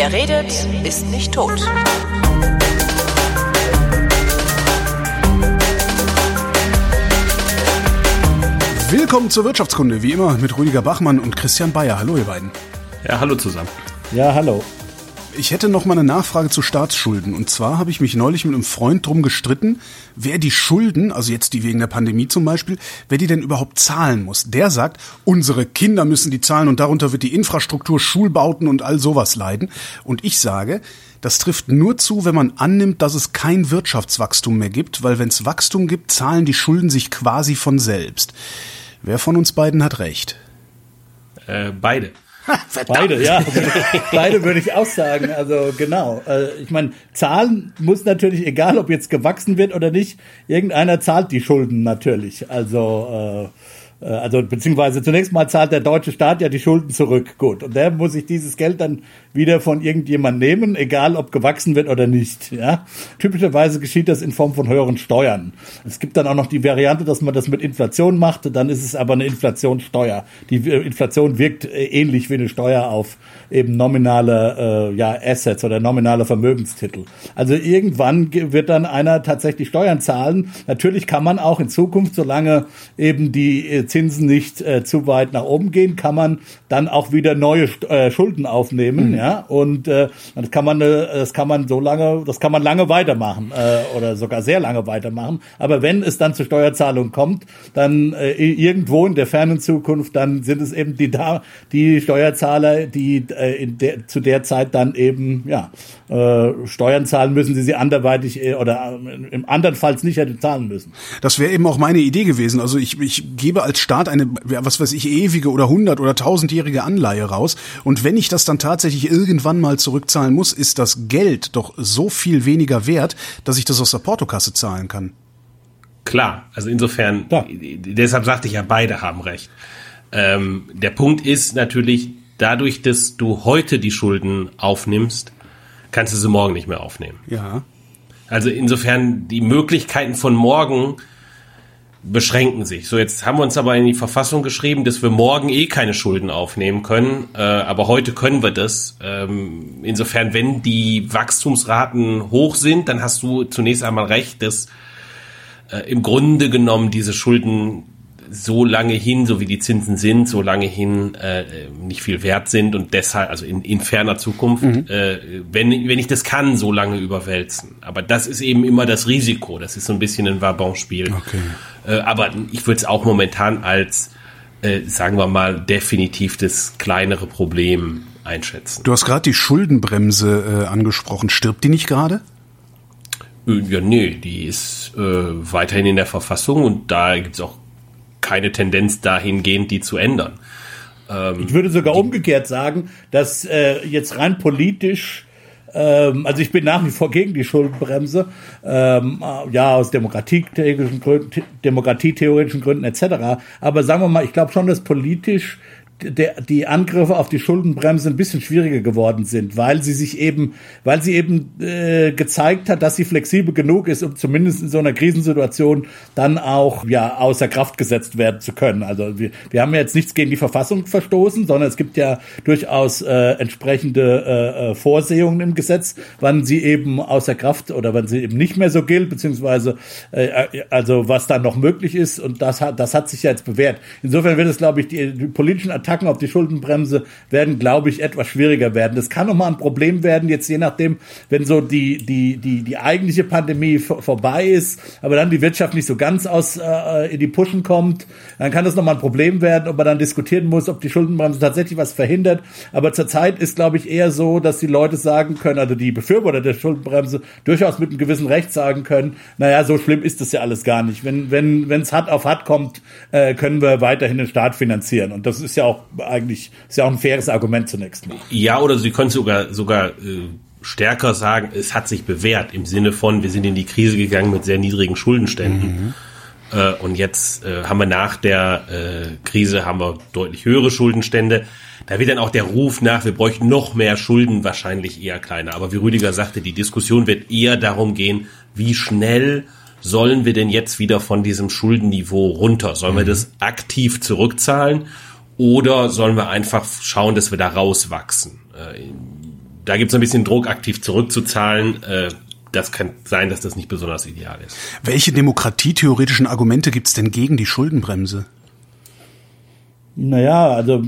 Wer redet, ist nicht tot. Willkommen zur Wirtschaftskunde, wie immer mit Rüdiger Bachmann und Christian Bayer. Hallo ihr beiden. Ja, hallo zusammen. Ja, hallo. Ich hätte noch mal eine Nachfrage zu Staatsschulden. Und zwar habe ich mich neulich mit einem Freund drum gestritten, wer die Schulden, also jetzt die wegen der Pandemie zum Beispiel, wer die denn überhaupt zahlen muss. Der sagt, unsere Kinder müssen die zahlen und darunter wird die Infrastruktur, Schulbauten und all sowas leiden. Und ich sage, das trifft nur zu, wenn man annimmt, dass es kein Wirtschaftswachstum mehr gibt, weil wenn es Wachstum gibt, zahlen die Schulden sich quasi von selbst. Wer von uns beiden hat recht? Äh, beide. Beide, ja. Beide würde ich auch sagen. Also genau. Äh, ich meine, zahlen muss natürlich, egal ob jetzt gewachsen wird oder nicht, irgendeiner zahlt die Schulden natürlich. Also äh, also beziehungsweise zunächst mal zahlt der deutsche Staat ja die Schulden zurück. Gut. Und der muss sich dieses Geld dann wieder von irgendjemand nehmen, egal ob gewachsen wird oder nicht. Ja? Typischerweise geschieht das in Form von höheren Steuern. Es gibt dann auch noch die Variante, dass man das mit Inflation macht, dann ist es aber eine Inflationssteuer. Die äh, Inflation wirkt äh, ähnlich wie eine Steuer auf eben nominale äh, ja, Assets oder nominale Vermögenstitel. Also irgendwann wird dann einer tatsächlich Steuern zahlen. Natürlich kann man auch in Zukunft, solange eben die Zinsen nicht äh, zu weit nach oben gehen, kann man dann auch wieder neue äh, Schulden aufnehmen, mhm. ja, und äh, das kann man, äh, das kann man so lange, das kann man lange weitermachen äh, oder sogar sehr lange weitermachen. Aber wenn es dann zur Steuerzahlung kommt, dann äh, irgendwo in der fernen Zukunft, dann sind es eben die da die Steuerzahler, die äh, in der, zu der Zeit dann eben ja äh, Steuern zahlen müssen, die sie anderweitig äh, oder äh, im andernfalls nicht hätte zahlen müssen. Das wäre eben auch meine Idee gewesen. Also ich, ich gebe als Staat eine, was weiß ich, ewige oder hundert oder tausendjährige Anleihe raus. Und wenn ich das dann tatsächlich irgendwann mal zurückzahlen muss, ist das Geld doch so viel weniger wert, dass ich das aus der Portokasse zahlen kann. Klar, also insofern, ja. deshalb sagte ich ja, beide haben recht. Ähm, der Punkt ist natürlich, dadurch, dass du heute die Schulden aufnimmst, kannst du sie morgen nicht mehr aufnehmen. Ja. Also insofern die Möglichkeiten von morgen beschränken sich. So, jetzt haben wir uns aber in die Verfassung geschrieben, dass wir morgen eh keine Schulden aufnehmen können, äh, aber heute können wir das. Ähm, insofern, wenn die Wachstumsraten hoch sind, dann hast du zunächst einmal recht, dass äh, im Grunde genommen diese Schulden so lange hin, so wie die Zinsen sind, so lange hin äh, nicht viel wert sind und deshalb, also in, in ferner Zukunft, mhm. äh, wenn, wenn ich das kann, so lange überwälzen. Aber das ist eben immer das Risiko. Das ist so ein bisschen ein Vabon-Spiel. Okay. Äh, aber ich würde es auch momentan als, äh, sagen wir mal, definitiv das kleinere Problem einschätzen. Du hast gerade die Schuldenbremse äh, angesprochen. Stirbt die nicht gerade? Äh, ja, nee, die ist äh, weiterhin in der Verfassung und da gibt es auch keine Tendenz dahingehend, die zu ändern. Ähm, ich würde sogar umgekehrt sagen, dass äh, jetzt rein politisch ähm, also ich bin nach wie vor gegen die Schuldenbremse, ähm, ja, aus demokratietheoretischen Gründen, demokratietheoretischen Gründen etc. Aber sagen wir mal, ich glaube schon, dass politisch der, die Angriffe auf die Schuldenbremse ein bisschen schwieriger geworden sind, weil sie sich eben, weil sie eben äh, gezeigt hat, dass sie flexibel genug ist, um zumindest in so einer Krisensituation dann auch ja außer Kraft gesetzt werden zu können. Also wir, wir haben ja jetzt nichts gegen die Verfassung verstoßen, sondern es gibt ja durchaus äh, entsprechende äh, äh Vorsehungen im Gesetz, wann sie eben außer Kraft oder wann sie eben nicht mehr so gilt, beziehungsweise äh, äh also was dann noch möglich ist und das hat das hat sich ja jetzt bewährt. Insofern wird es, glaube ich, die, die politischen Attacken Attacken auf die Schuldenbremse werden, glaube ich, etwas schwieriger werden. Das kann nochmal ein Problem werden, jetzt je nachdem, wenn so die, die, die, die eigentliche Pandemie vorbei ist, aber dann die Wirtschaft nicht so ganz aus äh, in die Puschen kommt, dann kann das nochmal ein Problem werden, ob man dann diskutieren muss, ob die Schuldenbremse tatsächlich was verhindert. Aber zurzeit ist, glaube ich, eher so, dass die Leute sagen können, also die Befürworter der Schuldenbremse durchaus mit einem gewissen Recht sagen können, naja, so schlimm ist das ja alles gar nicht. Wenn wenn wenn es hart auf hart kommt, äh, können wir weiterhin den Staat finanzieren. Und das ist ja auch eigentlich, ist ja auch ein faires Argument zunächst mal. Ja, oder Sie können sogar, sogar äh, stärker sagen, es hat sich bewährt im Sinne von, wir sind in die Krise gegangen mit sehr niedrigen Schuldenständen. Mhm. Äh, und jetzt äh, haben wir nach der Krise haben wir deutlich höhere Schuldenstände. Da wird dann auch der Ruf nach, wir bräuchten noch mehr Schulden wahrscheinlich eher kleiner. Aber wie Rüdiger sagte, die Diskussion wird eher darum gehen, wie schnell sollen wir denn jetzt wieder von diesem Schuldenniveau runter? Sollen mhm. wir das aktiv zurückzahlen? Oder sollen wir einfach schauen, dass wir da rauswachsen? Äh, da gibt es ein bisschen Druck, aktiv zurückzuzahlen. Äh, das kann sein, dass das nicht besonders ideal ist. Welche demokratietheoretischen Argumente gibt es denn gegen die Schuldenbremse? Naja, also,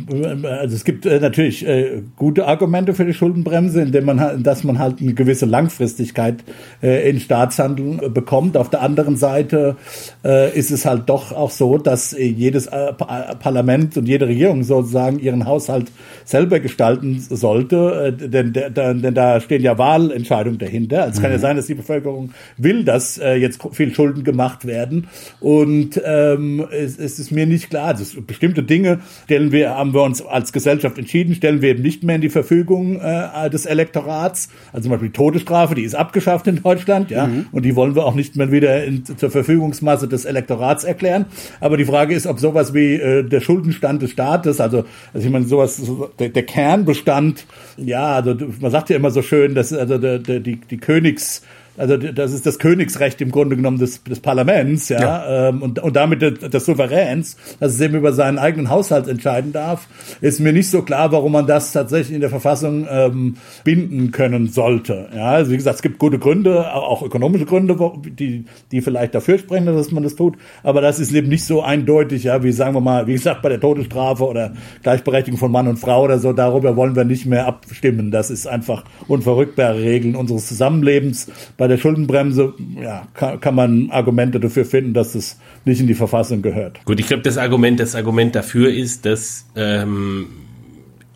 also es gibt äh, natürlich äh, gute Argumente für die Schuldenbremse, indem man, dass man halt eine gewisse Langfristigkeit äh, in Staatshandeln äh, bekommt. Auf der anderen Seite äh, ist es halt doch auch so, dass äh, jedes äh, Parlament und jede Regierung sozusagen ihren Haushalt selber gestalten sollte, äh, denn, denn, denn da stehen ja Wahlentscheidungen dahinter. Also es mhm. kann ja mhm. sein, dass die Bevölkerung will, dass äh, jetzt viel Schulden gemacht werden und ähm, es, es ist mir nicht klar, also bestimmte Dinge stellen wir, haben wir uns als Gesellschaft entschieden, stellen wir eben nicht mehr in die Verfügung äh, des Elektorats. Also zum Beispiel die Todesstrafe, die ist abgeschafft in Deutschland, ja, mhm. und die wollen wir auch nicht mehr wieder in, zur Verfügungsmasse des Elektorats erklären. Aber die Frage ist, ob sowas wie äh, der Schuldenstand des Staates, also, also ich meine, sowas, so, der, der Kernbestand, ja, also man sagt ja immer so schön, dass also der, der, die, die Königs also das ist das Königsrecht im Grunde genommen des, des Parlaments, ja, ja. Ähm, und, und damit des, des Souveräns, dass es eben über seinen eigenen Haushalt entscheiden darf, ist mir nicht so klar, warum man das tatsächlich in der Verfassung ähm, binden können sollte. Ja, also wie gesagt, es gibt gute Gründe, auch ökonomische Gründe, die, die vielleicht dafür sprechen, dass man das tut, aber das ist eben nicht so eindeutig, ja, wie sagen wir mal, wie gesagt, bei der Todesstrafe oder Gleichberechtigung von Mann und Frau oder so, darüber wollen wir nicht mehr abstimmen. Das ist einfach unverrückbare Regeln unseres Zusammenlebens bei der Schuldenbremse ja, kann, kann man Argumente dafür finden, dass es nicht in die Verfassung gehört. Gut, ich glaube, das Argument, das Argument dafür ist, dass ähm,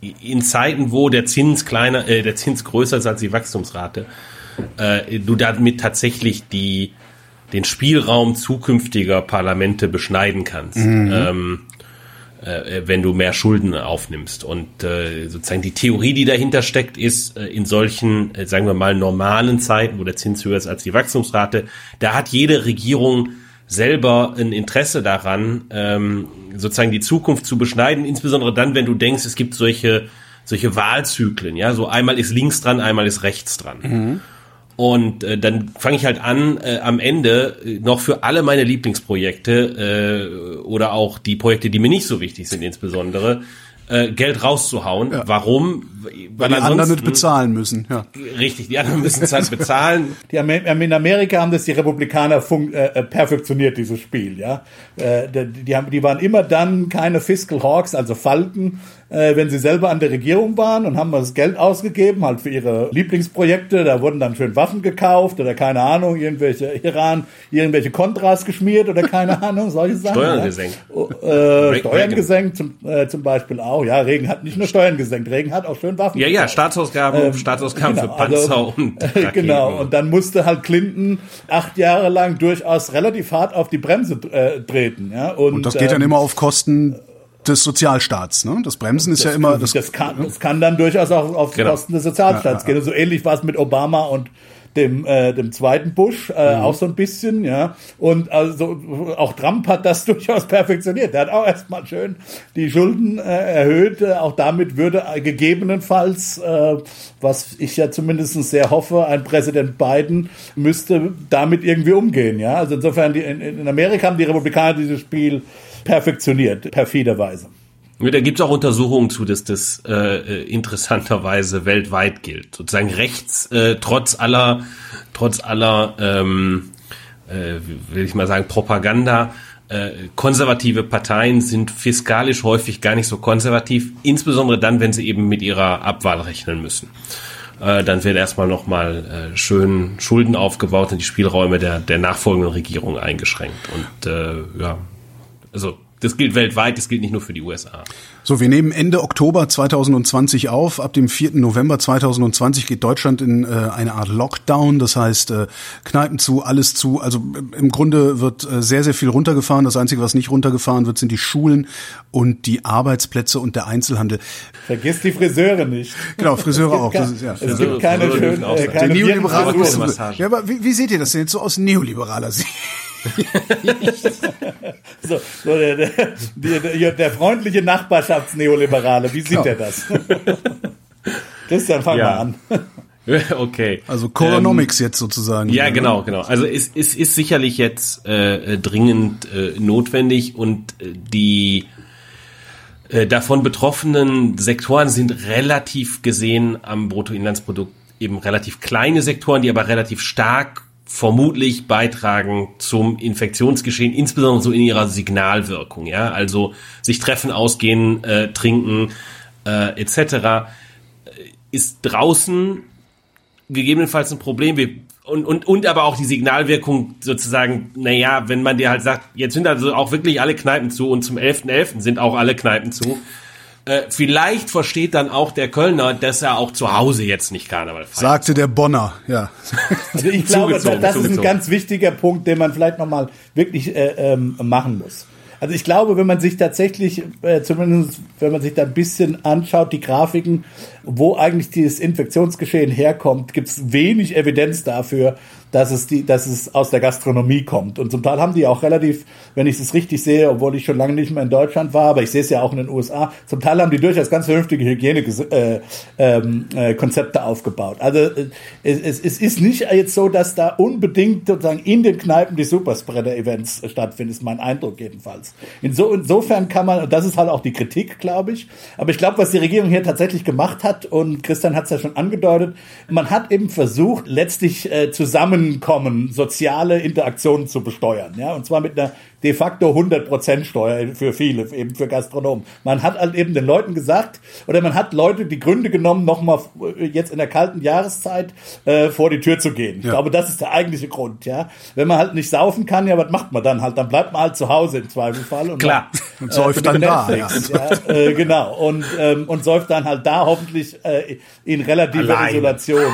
in Zeiten, wo der Zins kleiner, äh, der Zins größer ist als die Wachstumsrate, äh, du damit tatsächlich die den Spielraum zukünftiger Parlamente beschneiden kannst. Mhm. Ähm, äh, wenn du mehr Schulden aufnimmst. Und äh, sozusagen die Theorie, die dahinter steckt, ist, äh, in solchen, äh, sagen wir mal, normalen Zeiten, wo der Zins höher ist als die Wachstumsrate, da hat jede Regierung selber ein Interesse daran, ähm, sozusagen die Zukunft zu beschneiden, insbesondere dann, wenn du denkst, es gibt solche solche Wahlzyklen, ja, so einmal ist links dran, einmal ist rechts dran. Mhm. Und äh, dann fange ich halt an, äh, am Ende äh, noch für alle meine Lieblingsprojekte äh, oder auch die Projekte, die mir nicht so wichtig sind, insbesondere, äh, Geld rauszuhauen. Ja. Warum? Weil, Weil die anderen nicht bezahlen müssen. Ja. Richtig, die anderen müssen es halt bezahlen. Die, in Amerika haben das die Republikaner äh, äh, perfektioniert, dieses Spiel. Ja, äh, die, die, haben, die waren immer dann keine Fiscal Hawks, also Falken, äh, wenn sie selber an der Regierung waren und haben das Geld ausgegeben, halt für ihre Lieblingsprojekte. Da wurden dann schön Waffen gekauft oder keine Ahnung, irgendwelche Iran, irgendwelche Kontras geschmiert oder keine Ahnung, solche Sachen. Steuern ja. gesenkt. Äh, Steuern gesenkt zum, äh, zum Beispiel auch. Ja, Regen hat nicht nur Steuern gesenkt, Regen hat auch schön Waffen. Ja, ja, Staatsausgaben, ähm, Staatsausgaben genau, für Panzer also, und Raketen. Genau, und dann musste halt Clinton acht Jahre lang durchaus relativ hart auf die Bremse äh, treten. Ja, und, und das geht ähm, dann immer auf Kosten des Sozialstaats. Ne? Das Bremsen ist das, ja immer. Das, das, kann, das kann dann durchaus auch auf genau. Kosten des Sozialstaats ja, ja, gehen. So ähnlich war es mit Obama und dem, äh, dem zweiten Bush äh, mhm. auch so ein bisschen, ja. Und also auch Trump hat das durchaus perfektioniert. Der hat auch erstmal schön die Schulden äh, erhöht. Auch damit würde gegebenenfalls, äh, was ich ja zumindest sehr hoffe, ein Präsident Biden müsste damit irgendwie umgehen, ja. Also insofern, die, in, in Amerika haben die Republikaner dieses Spiel perfektioniert, perfiderweise. Da gibt es auch Untersuchungen zu, dass das äh, äh, interessanterweise weltweit gilt. Sozusagen rechts, äh, trotz aller, trotz aller, ähm, äh, will ich mal sagen, Propaganda, äh, konservative Parteien sind fiskalisch häufig gar nicht so konservativ, insbesondere dann, wenn sie eben mit ihrer Abwahl rechnen müssen. Äh, dann wird erstmal nochmal äh, schön Schulden aufgebaut und die Spielräume der, der nachfolgenden Regierung eingeschränkt. Und äh, ja, also das gilt weltweit, das gilt nicht nur für die USA. So, wir nehmen Ende Oktober 2020 auf. Ab dem 4. November 2020 geht Deutschland in äh, eine Art Lockdown. Das heißt, äh, Kneipen zu, alles zu. Also äh, im Grunde wird äh, sehr, sehr viel runtergefahren. Das Einzige, was nicht runtergefahren wird, sind die Schulen und die Arbeitsplätze und der Einzelhandel. Vergiss die Friseure nicht. Genau, Friseure auch. Kein, ist, ja. Es Friseure, gibt keine schönen, äh, keine neoliberale Ja, aber wie, wie seht ihr das denn jetzt so aus neoliberaler Sicht? so, so der, der, der, der, freundliche Nachbarschaftsneoliberale, wie sieht genau. er das? Christian, fang ja. mal an. Okay. Also Coronomics ähm, jetzt sozusagen. Ja, genau, genau. Also es, es ist sicherlich jetzt äh, dringend äh, notwendig und äh, die äh, davon betroffenen Sektoren sind relativ gesehen am Bruttoinlandsprodukt eben relativ kleine Sektoren, die aber relativ stark vermutlich beitragen zum Infektionsgeschehen, insbesondere so in ihrer Signalwirkung, ja, also sich treffen, ausgehen, äh, trinken äh, etc. ist draußen gegebenenfalls ein Problem. Wir, und, und, und aber auch die Signalwirkung sozusagen, naja, wenn man dir halt sagt, jetzt sind also auch wirklich alle Kneipen zu und zum 11.11. .11. sind auch alle Kneipen zu, äh, vielleicht versteht dann auch der Kölner, dass er auch zu Hause jetzt nicht Karneval feiert. Sagte der Bonner, ja. Also ich glaube, das zugezogen. ist ein ganz wichtiger Punkt, den man vielleicht nochmal wirklich äh, ähm, machen muss. Also ich glaube, wenn man sich tatsächlich, äh, zumindest wenn man sich da ein bisschen anschaut, die Grafiken, wo eigentlich dieses Infektionsgeschehen herkommt, gibt es wenig Evidenz dafür, dass es, die, dass es aus der Gastronomie kommt. Und zum Teil haben die auch relativ, wenn ich es richtig sehe, obwohl ich schon lange nicht mehr in Deutschland war, aber ich sehe es ja auch in den USA, zum Teil haben die durchaus ganz vernünftige Hygienekonzepte äh, ähm, äh, aufgebaut. Also äh, es, es ist nicht jetzt so, dass da unbedingt sozusagen in den Kneipen die Superspreader-Events stattfinden, ist mein Eindruck jedenfalls. Inso, insofern kann man, und das ist halt auch die Kritik, glaube ich, aber ich glaube, was die Regierung hier tatsächlich gemacht hat, und Christian hat es ja schon angedeutet, man hat eben versucht, letztlich äh, zusammen Zusammenkommen, soziale Interaktionen zu besteuern. Ja, und zwar mit einer de facto 100% Steuer für viele, eben für Gastronomen. Man hat halt eben den Leuten gesagt, oder man hat Leute die Gründe genommen, nochmal jetzt in der kalten Jahreszeit äh, vor die Tür zu gehen. Ich ja. glaube, das ist der eigentliche Grund. Ja, Wenn man halt nicht saufen kann, ja, was macht man dann halt? Dann bleibt man halt zu Hause im Zweifelsfall. Und Klar, und säuft äh, dann da. Ja. ja äh, genau, und, ähm, und säuft dann halt da hoffentlich äh, in relativer Allein. Isolation.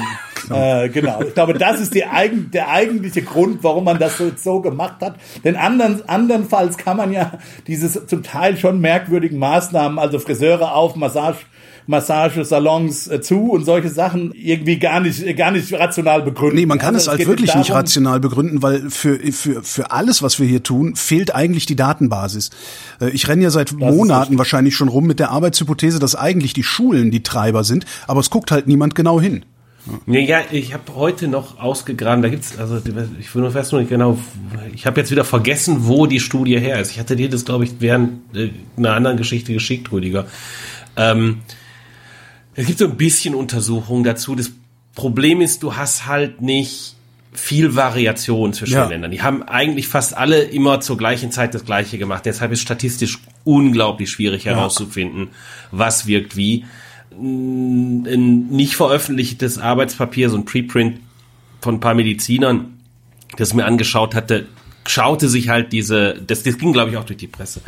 Genau. Äh, genau. Ich glaube, das ist die eigen, der eigentliche Grund, warum man das so, so gemacht hat. Denn anderen, andernfalls kann man ja diese zum Teil schon merkwürdigen Maßnahmen, also Friseure auf, Massage, Massagesalons äh, zu und solche Sachen irgendwie gar nicht, gar nicht rational begründen. Nee, man kann also, es halt wirklich darum, nicht rational begründen, weil für, für, für alles, was wir hier tun, fehlt eigentlich die Datenbasis. Äh, ich renne ja seit Monaten wahrscheinlich schon rum mit der Arbeitshypothese, dass eigentlich die Schulen die Treiber sind, aber es guckt halt niemand genau hin. Ja, ich habe heute noch ausgegraben, da gibt's, also ich weiß nur nicht genau, ich habe jetzt wieder vergessen, wo die Studie her ist. Ich hatte dir das, glaube ich, während äh, einer anderen Geschichte geschickt, Rüdiger. Ähm, es gibt so ein bisschen Untersuchungen dazu. Das Problem ist, du hast halt nicht viel Variation zwischen ja. den Ländern. Die haben eigentlich fast alle immer zur gleichen Zeit das Gleiche gemacht. Deshalb ist statistisch unglaublich schwierig herauszufinden, was wirkt wie ein nicht veröffentlichtes Arbeitspapier, so ein Preprint von ein paar Medizinern, das mir angeschaut hatte, schaute sich halt diese, das, das ging glaube ich auch durch die Presse,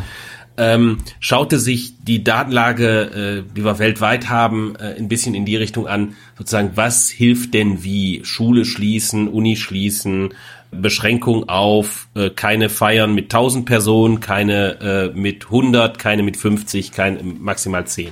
ähm, schaute sich die Datenlage, äh, die wir weltweit haben, äh, ein bisschen in die Richtung an, sozusagen, was hilft denn wie? Schule schließen, Uni schließen, Beschränkung auf äh, keine Feiern mit 1000 Personen, keine äh, mit 100, keine mit 50, kein, maximal 10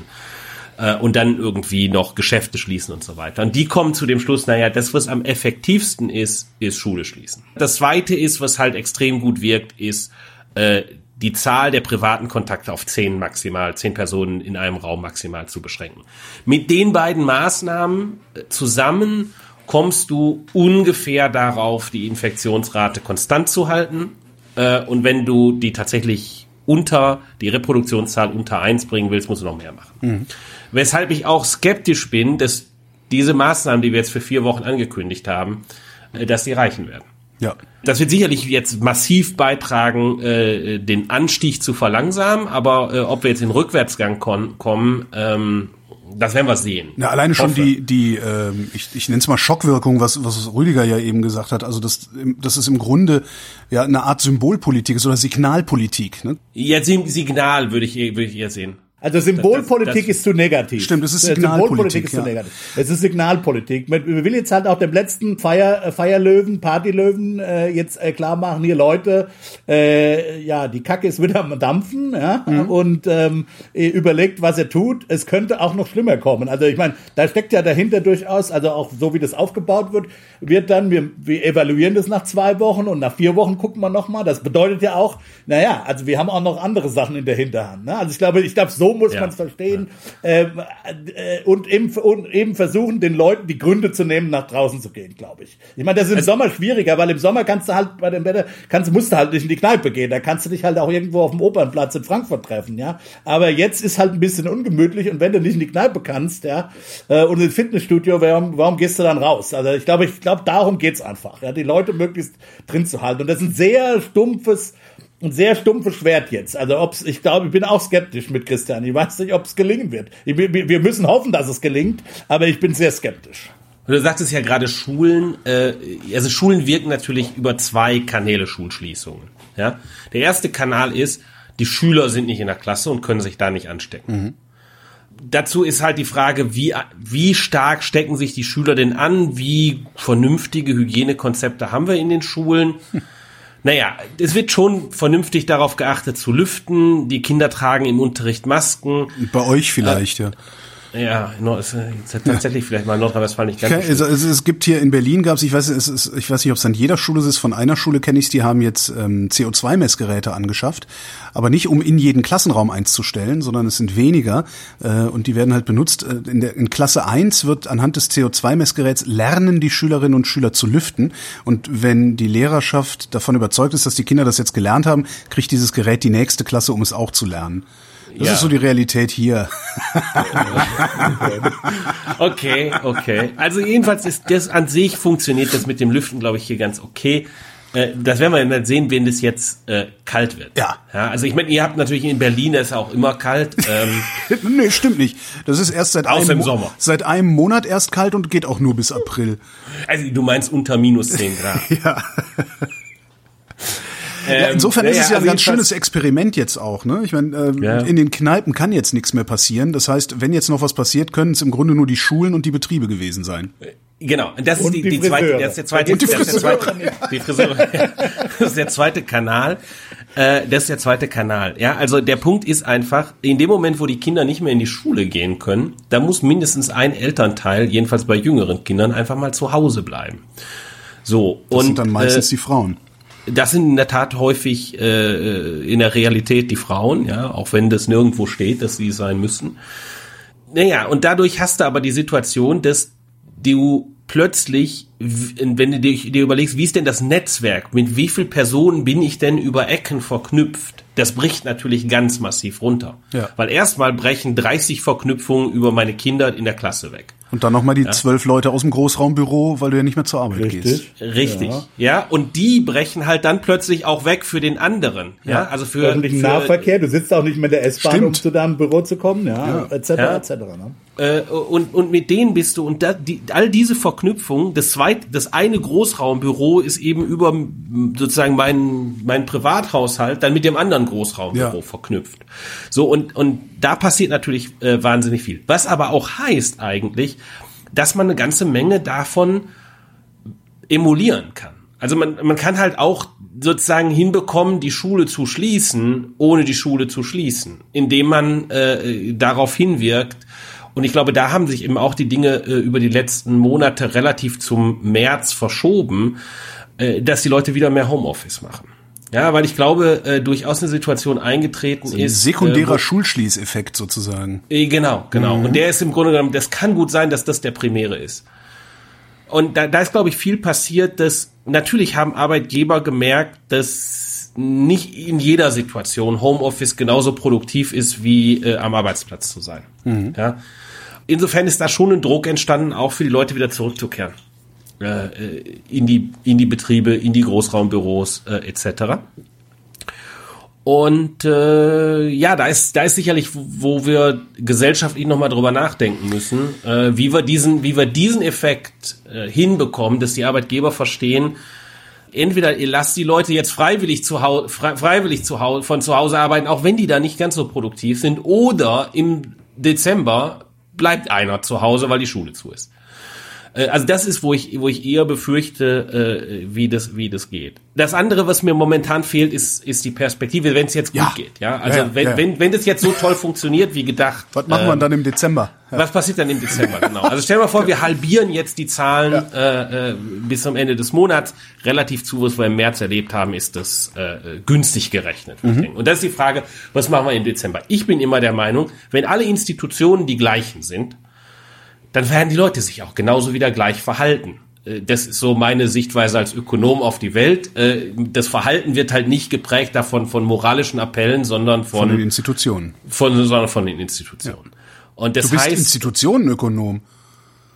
äh, und dann irgendwie noch Geschäfte schließen und so weiter. Und die kommen zu dem Schluss, naja, das, was am effektivsten ist, ist Schule schließen. Das zweite ist, was halt extrem gut wirkt, ist äh, die Zahl der privaten Kontakte auf zehn maximal, zehn Personen in einem Raum maximal zu beschränken. Mit den beiden Maßnahmen äh, zusammen kommst du ungefähr darauf, die Infektionsrate konstant zu halten. Äh, und wenn du die tatsächlich unter die Reproduktionszahl unter eins bringen willst, musst du noch mehr machen. Mhm. Weshalb ich auch skeptisch bin, dass diese Maßnahmen, die wir jetzt für vier Wochen angekündigt haben, äh, dass die reichen werden. Ja. Das wird sicherlich jetzt massiv beitragen, äh, den Anstieg zu verlangsamen, aber äh, ob wir jetzt in Rückwärtsgang kommen, ähm, das werden wir sehen. Ja, alleine schon die, die ähm, ich, ich nenne es mal Schockwirkung, was, was Rüdiger ja eben gesagt hat. Also das, das ist im Grunde ja eine Art Symbolpolitik ist oder Signalpolitik. Ne? Ja, Signal würde ich, würde ich eher sehen. Also Symbolpolitik das, das, ist zu negativ. Stimmt, es ist Signalpolitik. ist ja. zu negativ. Es ist Signalpolitik. Man will jetzt halt auch dem letzten Feier, äh, Feierlöwen, Partylöwen äh, jetzt äh, klar machen, hier Leute, äh, ja, die Kacke ist wieder am Dampfen, ja, mhm. und ähm, überlegt, was er tut. Es könnte auch noch schlimmer kommen. Also ich meine, da steckt ja dahinter durchaus, also auch so wie das aufgebaut wird, wird dann, wir, wir evaluieren das nach zwei Wochen und nach vier Wochen gucken wir nochmal. Das bedeutet ja auch, naja, also wir haben auch noch andere Sachen in der Hinterhand. Ne? Also ich glaube, ich glaube, so so muss Ja. man es verstehen. Ähm, äh, und, eben, und eben versuchen, den Leuten die Gründe zu nehmen, nach draußen zu gehen, glaube ich. Ich meine, das ist im Sommer schwieriger, weil im Sommer kannst du halt bei dem Wetter, kannst, musst du halt nicht in die Kneipe gehen. Da kannst du dich halt auch irgendwo auf dem Opernplatz in Frankfurt treffen, ja. Aber jetzt ist halt ein bisschen ungemütlich und wenn du nicht in die Kneipe kannst, ja, äh, und ins Fitnessstudio, warum, warum gehst du dann raus? Also ich glaube, ich glaube, darum geht's einfach, ja, die Leute möglichst drin zu halten. Und das ist ein sehr stumpfes, ein sehr stumpfes Schwert jetzt. Also ob's, ich glaube, ich bin auch skeptisch mit Christian. Ich weiß nicht, ob es gelingen wird. Ich, wir, müssen hoffen, dass es gelingt, aber ich bin sehr skeptisch. Und du sagtest ja gerade Schulen, äh, also Schulen wirken natürlich über zwei Kanäle Schulschließungen. Ja? Der erste Kanal ist, die Schüler sind nicht in der Klasse und können sich da nicht anstecken. Dazu ist halt die Frage, wie, wie stark stecken sich die Schüler denn an? Wie vernünftige Hygienekonzepte haben wir in den Schulen? Naja, es wird schon vernünftig darauf geachtet zu lüften. Die Kinder tragen im Unterricht Masken. Bei euch vielleicht, ja. Ja, ist, äh, tatsächlich vielleicht mal in Nordrhein-Westfalen nicht ganz Okay, also, es, es gibt hier in Berlin gab es, ich weiß, es ist, ich weiß nicht, ob es an jeder Schule ist. Von einer Schule kenne ich die haben jetzt ähm, CO2-Messgeräte angeschafft, aber nicht um in jeden Klassenraum eins zu stellen, sondern es sind weniger äh, und die werden halt benutzt. Äh, In, der, in Klasse 1 wird anhand des CO2-Messgeräts lernen die Schülerinnen und Schüler zu lüften und wenn die Lehrerschaft davon überzeugt ist, dass die Kinder das jetzt gelernt haben, kriegt dieses Gerät die nächste Klasse, um es auch zu lernen. Das Ja. ist so die Realität hier. Okay, okay. Also jedenfalls ist das an sich funktioniert das mit dem Lüften, glaube ich, hier ganz okay. Äh, Das werden wir dann sehen, wenn das jetzt äh, kalt wird. Ja. ja. Also ich meine, ihr habt natürlich in Berlin ist auch immer kalt. Ähm, nee, stimmt nicht. Das ist erst seit einem, im Sommer. seit einem Monat erst kalt und geht auch nur bis April. also du meinst unter minus 10 Grad. Ja. Ähm, Ja, insofern ist naja, es ja ein also ganz jedenfalls- schönes Experiment jetzt auch. Ne? Ich meine, ähm, Ja. in den Kneipen kann jetzt nichts mehr passieren. Das heißt, wenn jetzt noch was passiert, können es im Grunde nur die Schulen und die Betriebe gewesen sein. Genau, und das ist die, die die zweite, Friseure. das ist der zweite, die das ist der Friseure. zweite, die Friseure. Das ist der zweite Kanal. Äh, das ist der zweite Kanal. Ja, also der Punkt ist einfach, in dem Moment, wo die Kinder nicht mehr in die Schule gehen können, da muss mindestens ein Elternteil, jedenfalls bei jüngeren Kindern, einfach mal zu Hause bleiben. So Das und sind dann meistens äh, die Frauen. Das sind in der Tat häufig äh, in der Realität die Frauen, ja, auch wenn das nirgendwo steht, dass sie es sein müssen. Naja, und dadurch hast du aber die Situation, dass du plötzlich, wenn du dir, dir überlegst, wie ist denn das Netzwerk, mit wie viel Personen bin ich denn über Ecken verknüpft, das bricht natürlich ganz massiv runter. Ja. Weil erstmal brechen 30 Verknüpfungen über meine Kinder in der Klasse weg. Und dann nochmal die zwölf Leute aus dem Großraumbüro, weil du ja nicht mehr zur Arbeit gehst. Richtig. Richtig. Ja. Ja. und die brechen halt dann plötzlich auch weg für den anderen. Ja, also für, öffentlichen für Nahverkehr. Du sitzt auch nicht mehr in der S-Bahn, um zu deinem Büro zu kommen, ja, etc. Ja. etc. Ne? äh, und und mit denen bist du und da, die, all diese Verknüpfungen. Das zweite, das eine Großraumbüro ist eben über sozusagen mein mein Privathaushalt dann mit dem anderen Großraumbüro Ja. verknüpft. So und und da passiert natürlich äh, wahnsinnig viel. Was aber auch heißt eigentlich, dass man eine ganze Menge davon emulieren kann. Also man, man kann halt auch sozusagen hinbekommen, die Schule zu schließen, ohne die Schule zu schließen, indem man äh, darauf hinwirkt. Und ich glaube, da haben sich eben auch die Dinge äh, über die letzten Monate relativ zum März verschoben, äh, dass die Leute wieder mehr Homeoffice machen. Ja, weil ich glaube, äh, durchaus eine Situation eingetreten Ein ist. sekundärer äh, Schulschließeffekt sozusagen. äh, Genau, genau. Und der ist im Grunde genommen, das kann gut sein, dass das der primäre ist. Und da, da ist, glaube ich, viel passiert, dass natürlich haben Arbeitgeber gemerkt, dass nicht in jeder Situation Homeoffice genauso produktiv ist, wie äh, am Arbeitsplatz zu sein. Ja? Insofern ist da schon ein Druck entstanden, auch für die Leute wieder zurückzukehren. Äh, in, die, in die Betriebe, in die Großraumbüros äh, etc. Und äh, ja, da ist, da ist sicherlich, wo wir gesellschaftlich nochmal drüber nachdenken müssen, äh, wie wir diesen, wie wir diesen Effekt äh, hinbekommen, dass die Arbeitgeber verstehen, entweder ihr lasst die Leute jetzt freiwillig zu Hause, frei, freiwillig zu Hause, von zu Hause arbeiten, auch wenn die da nicht ganz so produktiv sind, oder im Dezember bleibt einer zu Hause, weil die Schule zu ist. Äh, also das ist, wo ich, wo ich eher befürchte, äh, wie das, wie das geht. Das andere, was mir momentan fehlt, ist, ist die Perspektive, wenn es jetzt gut Ja. geht. Ja, also Ja, ja, wenn, wenn, wenn das jetzt so toll funktioniert, wie gedacht. Was machen wir ähm, dann im Dezember? was passiert dann im Dezember, genau? Also stell dir mal vor, wir halbieren jetzt die Zahlen äh, äh, bis zum Ende des Monats. Relativ zu, was wir im März erlebt haben, ist das äh, günstig gerechnet. denken. Und das ist die Frage, was machen wir im Dezember? Ich bin immer der Meinung, wenn alle Institutionen die gleichen sind, dann werden die Leute sich auch genauso wieder gleich verhalten. Äh, Das ist so meine Sichtweise als Ökonom auf die Welt. Äh, Das Verhalten wird halt nicht geprägt davon von moralischen Appellen, sondern Von den von, Institutionen. von sondern von den Institutionen. Und das Du bist heißt, Institutionenökonom.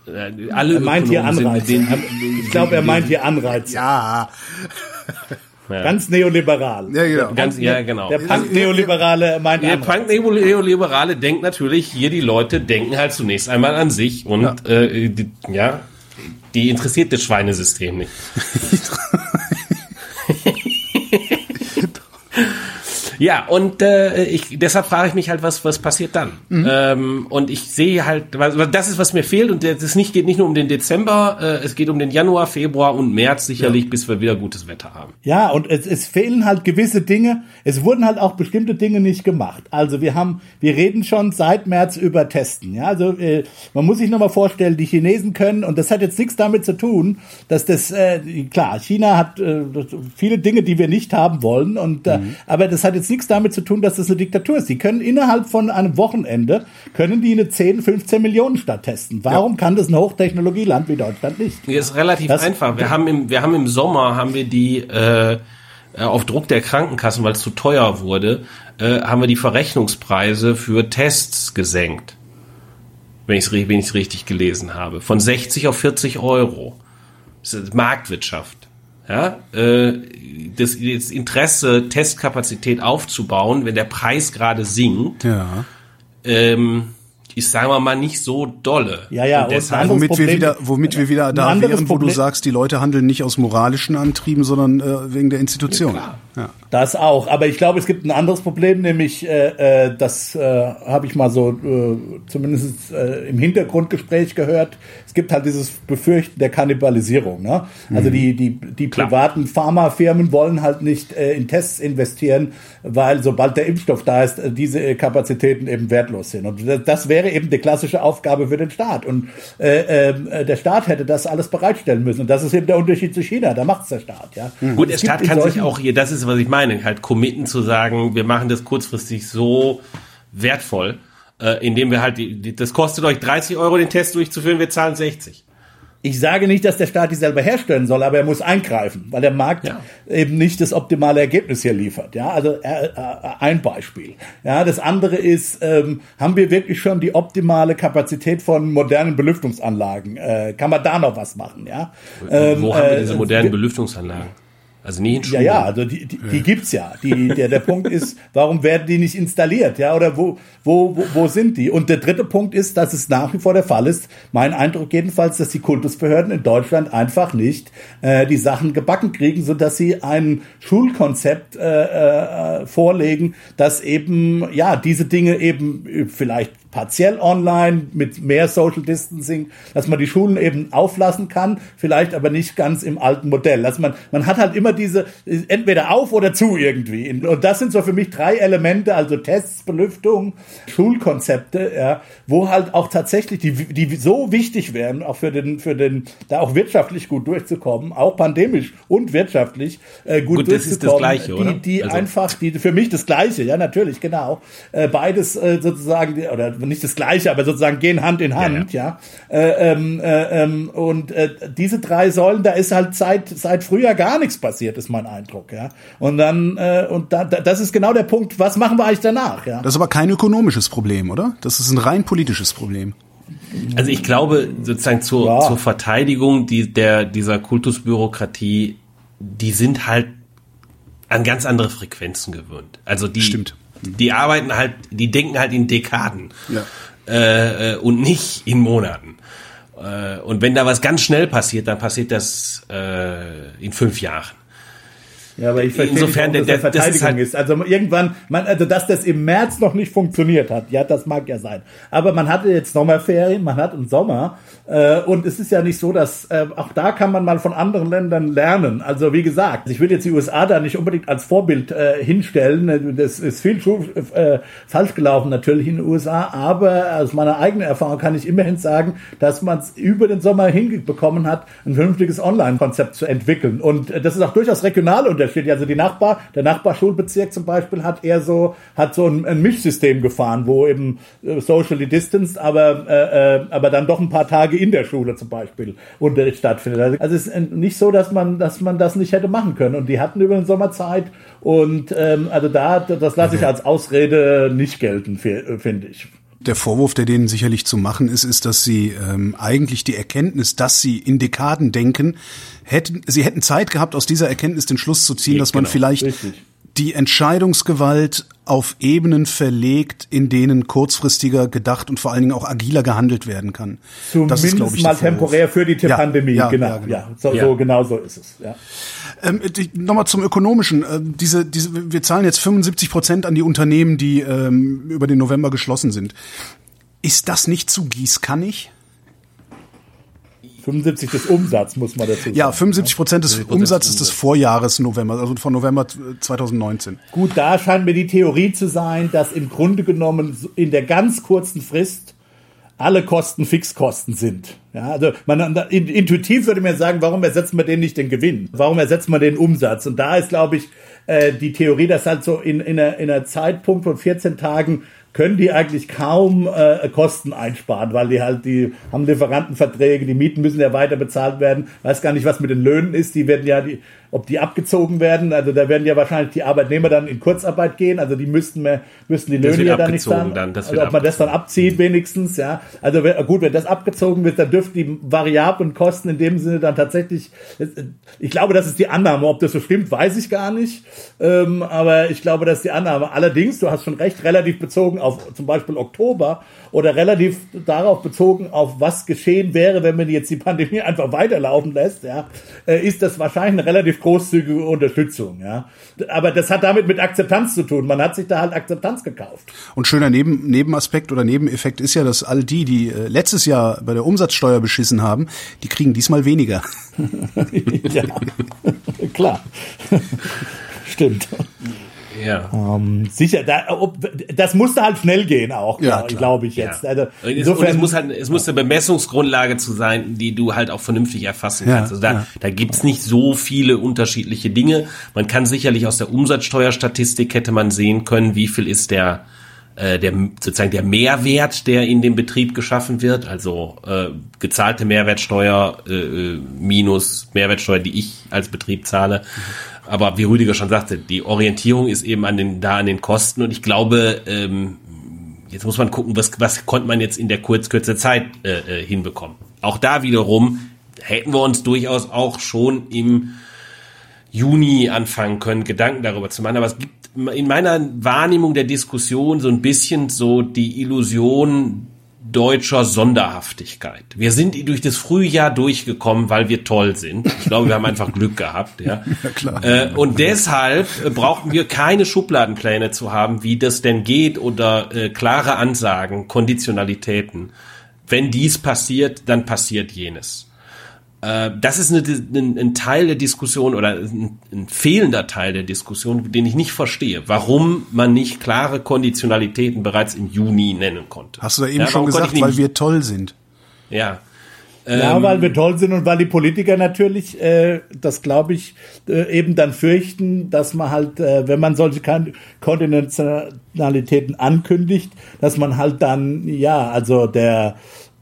äh, alle Er meint hier Ökonomen Anreize. sind, Er- ich glaube, er meint hier Anreize. Ja. Ganz neoliberal. Ja, genau. ganz, ja, genau. Der Punk-Neoliberale meint Der. Punk-Neoliberale denkt natürlich, hier die Leute denken halt zunächst einmal an sich und Äh, die, ja, die interessiert das Schweinesystem nicht. Ja, und äh, ich, deshalb frage ich mich halt, was, was passiert dann? Ähm, und ich sehe halt, weil das ist, was mir fehlt, und das nicht, geht nicht nur um den Dezember, äh, es geht um den Januar, Februar und März sicherlich, bis wir wieder gutes Wetter haben. Ja, und es, es fehlen halt gewisse Dinge. Es wurden halt auch bestimmte Dinge nicht gemacht. Also wir haben, wir reden schon seit März über Testen. Ja, also äh, man muss sich nochmal vorstellen, die Chinesen können, und das hat jetzt nichts damit zu tun, dass das, äh, klar, China hat äh, viele Dinge, die wir nicht haben wollen, und äh, aber das hat jetzt nichts damit zu tun, dass das eine Diktatur ist. Die können innerhalb von einem Wochenende, können die eine 10, 15 Millionen Stadt testen. Warum kann das ein Hochtechnologieland wie Deutschland nicht? Hier ist relativ Das- einfach. Wir haben im, wir haben im Sommer haben wir die äh, äh, auf Druck der Krankenkassen, weil es zu teuer wurde, äh, haben wir die Verrechnungspreise für Tests gesenkt. Wenn ich es richtig gelesen habe. Von 60 auf 40 Euro. Das ist Marktwirtschaft. Ja, äh, das, das Interesse, Testkapazität aufzubauen, wenn der Preis gerade sinkt, Ja. ähm, ist, sagen wir mal, nicht so dolle. Ja, ja, Und deshalb, Womit wir Problem- wieder, womit wir wieder da wären, wo du Problem- sagst, die Leute handeln nicht aus moralischen Antrieben, sondern äh, wegen der Institution. klar. Ja. Das auch, aber ich glaube, es gibt ein anderes Problem, nämlich äh, äh, das äh, habe ich mal so äh, zumindest äh, im Hintergrundgespräch gehört. Es gibt halt dieses Befürchten der Kannibalisierung. Ne? Also die die die Klar. privaten Pharmafirmen wollen halt nicht äh, in Tests investieren, weil sobald der Impfstoff da ist, äh, diese äh, Kapazitäten eben wertlos sind. Und das, wäre eben die klassische Aufgabe für den Staat. Und äh, äh, der Staat hätte das alles bereitstellen müssen. Und das ist eben der Unterschied zu China. Da macht's der Staat. Ja. Gut, der Staat kann sich auch hier, das ist, was ich meine, halt committen zu sagen, wir machen das kurzfristig so wertvoll, äh, indem wir halt, die, die, das kostet euch 30 Euro, den Test durchzuführen, wir zahlen 60. Ich sage nicht, dass der Staat die selber herstellen soll, aber er muss eingreifen, weil der Markt Ja. eben nicht das optimale Ergebnis hier liefert. Ja, also äh, äh, ein Beispiel. Ja, das andere ist, ähm, haben wir wirklich schon die optimale Kapazität von modernen Belüftungsanlagen? Äh, kann man da noch was machen? Ja, Ähm, Wo haben wir äh, diese modernen Belüftungsanlagen? Also nie in ja, Schulen. ja, also die, die, die gibt's ja. Die, der, der Punkt ist, warum werden die nicht installiert? Ja, oder wo, wo, wo, wo sind die? Und der dritte Punkt ist, dass es nach wie vor der Fall ist, mein Eindruck jedenfalls, dass die Kultusbehörden in Deutschland einfach nicht äh, die Sachen gebacken kriegen, so dass sie ein Schulkonzept äh, äh, vorlegen, das eben, ja, diese Dinge eben äh, vielleicht partiell online mit mehr Social Distancing, dass man die Schulen eben auflassen kann, vielleicht aber nicht ganz im alten Modell. Dass man, man hat halt immer diese, entweder auf oder zu irgendwie. Und das sind so für mich drei Elemente, also Tests, Belüftung, Schulkonzepte, ja, wo halt auch tatsächlich, die, die so wichtig wären, auch für den, für den, da auch wirtschaftlich gut durchzukommen, auch pandemisch und wirtschaftlich äh, gut, Gut, das ist das durchzukommen. Gleiche, oder? Die, die Also- einfach, die für mich das Gleiche, ja, natürlich, genau. Äh, beides äh, sozusagen, oder nicht das Gleiche, aber sozusagen gehen Hand in Hand, ja. Äh, ähm, äh, ähm, und äh, diese drei Säulen, da ist halt seit seit Frühjahr gar nichts passiert, ist mein Eindruck, ja. Und dann äh, und da, da, das ist genau der Punkt. Was machen wir eigentlich danach, ja? Das ist aber kein ökonomisches Problem, oder? Das ist ein rein politisches Problem. Also ich glaube sozusagen zur, Ja. zur Verteidigung die, der, dieser Kultusbürokratie, die sind halt an ganz andere Frequenzen gewöhnt. Also die, Stimmt. Die arbeiten halt, die denken halt in Dekaden Ja. äh, äh, und nicht in Monaten. Äh, und wenn da was ganz schnell passiert, dann passiert das äh, in fünf Jahren. Ja, aber ich verstehe Insofern, nicht, der- das ist Verteidigung halt- ist, Also irgendwann, man, also dass das im März noch nicht funktioniert hat, ja, das mag ja sein. Aber man hatte jetzt Sommerferien, man hat einen Sommer äh, und es ist ja nicht so, dass äh, auch da kann man mal von anderen Ländern lernen. Also wie gesagt, ich würde jetzt die USA da nicht unbedingt als Vorbild äh, hinstellen. Das ist viel schu- äh, falsch gelaufen natürlich in den USA, aber aus meiner eigenen Erfahrung kann ich immerhin sagen, dass man es über den Sommer hinbekommen hat, ein vernünftiges Online-Konzept zu entwickeln. Und äh, das ist auch durchaus regional unterschiedlich. Also die Nachbar, der Nachbarschulbezirk zum Beispiel hat eher so, hat so ein, ein Mischsystem gefahren, wo eben äh, socially distanced, aber, äh, äh, aber dann doch ein paar Tage in der Schule zum Beispiel Unterricht stattfindet. Also also es ist äh, nicht so, dass man, dass man das nicht hätte machen können. Und die hatten über den Sommer Zeit und ähm, also da, das lasse ich als Ausrede nicht gelten, fi- finde ich. Der Vorwurf, der denen sicherlich zu machen ist, ist, dass sie ähm, eigentlich die Erkenntnis, dass sie in Dekaden denken, hätten, sie hätten Zeit gehabt, aus dieser Erkenntnis den Schluss zu ziehen, Ja, dass man genau. vielleicht Richtig. die Entscheidungsgewalt auf Ebenen verlegt, in denen kurzfristiger gedacht und vor allen Dingen auch agiler gehandelt werden kann. das ist, Zumindest ich, mal temporär für die Ja, Pandemie, ja, genau. ja, Ja, genau. so, Ja. so genau so ist es. Ja. Ähm, Nochmal zum Ökonomischen. Ähm, diese, diese, wir zahlen jetzt 75 Prozent an die Unternehmen, die ähm, über den November geschlossen sind. Ist das nicht zu gießkannig? 75 des Umsatz, muss man dazu sagen. Ja, 75 Prozent des 75% Umsatzes des Vorjahres November, also von November 2019. Gut, da scheint mir die Theorie zu sein, dass im Grunde genommen in der ganz kurzen Frist alle Kosten Fixkosten sind. Ja, also man in- intuitiv würde man sagen, warum ersetzt man den nicht den Gewinn? Warum ersetzt man den Umsatz? Und da ist, glaube ich, äh, die Theorie, dass halt so in, in, einer, in einer Zeitpunkt von 14 Tagen können die eigentlich kaum äh, Kosten einsparen, weil die halt, die haben Lieferantenverträge, die Mieten müssen ja weiter bezahlt werden. Weiß gar nicht, was mit den Löhnen ist. Die werden ja, die, ob die abgezogen werden. Also da werden ja wahrscheinlich die Arbeitnehmer dann in Kurzarbeit gehen. Also die müssten mehr, müssten die Löhne ja dann nicht abgezogen zahlen. dann, das also ob man das dann abzieht wenigstens, ja. Also gut, wenn das abgezogen wird, dann dürften die variablen Kosten in dem Sinne dann tatsächlich, ich glaube, das ist die Annahme. Ob das so stimmt, weiß ich gar nicht. Ähm, aber ich glaube, das ist die Annahme. Allerdings, du hast schon recht, relativ bezogen auf zum Beispiel Oktober oder relativ darauf bezogen auf was geschehen wäre, wenn man jetzt die Pandemie einfach weiterlaufen lässt, ja, äh, ist das wahrscheinlich eine relativ großzügige Unterstützung, ja. Aber das hat damit mit Akzeptanz zu tun. Man hat sich da halt Akzeptanz gekauft. Und schöner Neben, Nebenaspekt oder Nebeneffekt ist ja, dass all die, die äh, letztes Jahr bei der Umsatzsteuer beschissen haben, die kriegen diesmal weniger. ja, klar. Stimmt. Ja. Ähm, sicher, da, ob, das musste halt schnell gehen auch, Ja, glaube glaub ich jetzt. Ja. Also, Und es, und insofern, es muss halt, es muss eine Bemessungsgrundlage zu sein, die du halt auch vernünftig erfassen Ja, kannst. Also da, ja. da gibt's nicht so viele unterschiedliche Dinge. Man kann sicherlich aus der Umsatzsteuerstatistik hätte man sehen können, wie viel ist der äh, der sozusagen der Mehrwert, der in dem Betrieb geschaffen wird, also äh, gezahlte Mehrwertsteuer äh, äh, minus Mehrwertsteuer, die ich als Betrieb zahle. Aber wie Rüdiger schon sagte, die Orientierung ist eben an den da an den Kosten und ich glaube, ähm, Jetzt muss man gucken, was, was konnte man jetzt in der kurz, kürze Zeit äh, äh, hinbekommen. Auch da wiederum hätten wir uns durchaus auch schon im Juni anfangen können, Gedanken darüber zu machen. Aber es gibt in meiner Wahrnehmung der Diskussion so ein bisschen so die Illusion deutscher Sonderhaftigkeit. Wir sind durch das Frühjahr durchgekommen, weil wir toll sind. Ich glaube, wir haben einfach Glück gehabt. Ja, klar. Äh, und deshalb äh, brauchen wir keine Schubladenpläne zu haben, wie das denn geht oder äh, klare Ansagen, Konditionalitäten. Wenn dies passiert, dann passiert jenes. Äh, das ist eine, ein, ein Teil der Diskussion oder ein, ein fehlender Teil der Diskussion, den ich nicht verstehe. Warum man nicht klare Konditionalitäten bereits im Juni nennen konnte. Hast du da eben Ja, schon gesagt, weil wir toll sind. Ja. Ja, Ähm, weil wir toll sind und weil die Politiker natürlich, äh, das glaube ich, äh, eben dann fürchten, dass man halt, äh, wenn man solche Kontinentalitäten ankündigt, dass man halt dann, ja, also der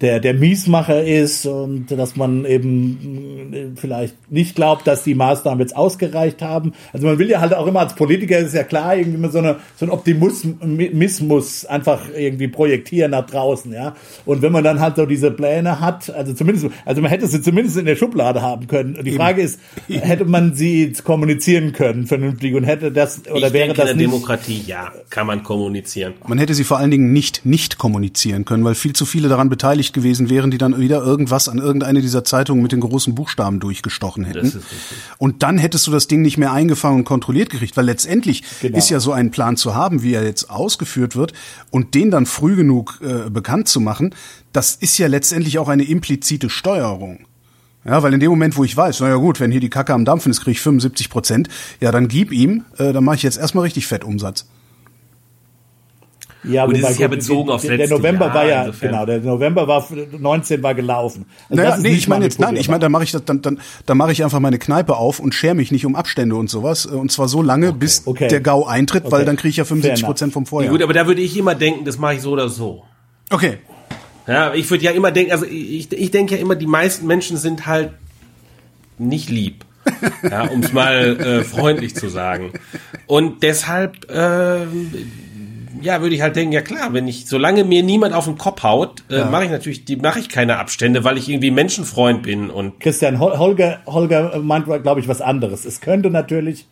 der der Miesmacher ist und dass man eben äh, vielleicht nicht glaubt, dass die Maßnahmen jetzt ausgereicht haben. Also man will ja halt auch immer als Politiker, ist ja klar, irgendwie immer so, eine, so ein Optimismus einfach irgendwie projektieren nach draußen, ja. Und wenn man dann halt so diese Pläne hat, also zumindest, also man hätte sie zumindest in der Schublade haben können. Und die Frage ist, hätte man sie kommunizieren können vernünftig und hätte das oder ich wäre denke, das in der nicht? Demokratie, ja, kann man kommunizieren. Man hätte sie vor allen Dingen nicht nicht kommunizieren können, weil viel zu viele daran beteiligt gewesen wären, die dann wieder irgendwas an irgendeine dieser Zeitungen mit den großen Buchstaben durchgestochen hätten. Und dann hättest du das Ding nicht mehr eingefangen und kontrolliert gekriegt, weil letztendlich Genau. ist ja so ein Plan zu haben, wie er jetzt ausgeführt wird und den dann früh genug äh, bekannt zu machen, das ist ja letztendlich auch eine implizite Steuerung. Ja, weil in dem Moment, wo ich weiß, naja gut, wenn hier die Kacke am Dampfen ist, kriege ich 75 Prozent, ja, dann gib ihm, äh, dann mache ich jetzt erstmal richtig Fettumsatz. Ja, Und das ist ja bezogen aufs der, der letzte November Jahr, war ja, insofern. genau, der November war, 19 war gelaufen. Also Naja, nee, ich meine jetzt, nein, ich meine, da mache ich das, dann, dann, dann mache ich einfach meine Kneipe auf und schere mich nicht um Abstände und sowas. äh, Und zwar so lange, bis Okay. der GAU eintritt, weil Okay. dann kriege ich ja 75 Fair Prozent vom Ja, Vorjahr. gut, aber da würde ich immer denken, das mache ich so oder so. Okay. Ja, ich würde ja immer denken, also ich, ich denke ja immer, die meisten Menschen sind halt nicht lieb. Ja, um es mal äh, freundlich zu sagen. Und deshalb, ähm, ja, würde ich halt denken, ja klar, wenn ich, solange mir niemand auf den Kopf haut, äh, mache ich natürlich, die mache ich keine Abstände, weil ich irgendwie Menschenfreund bin und Christian, Hol- Holger, Holger meint, glaube ich, was anderes. Es könnte natürlich,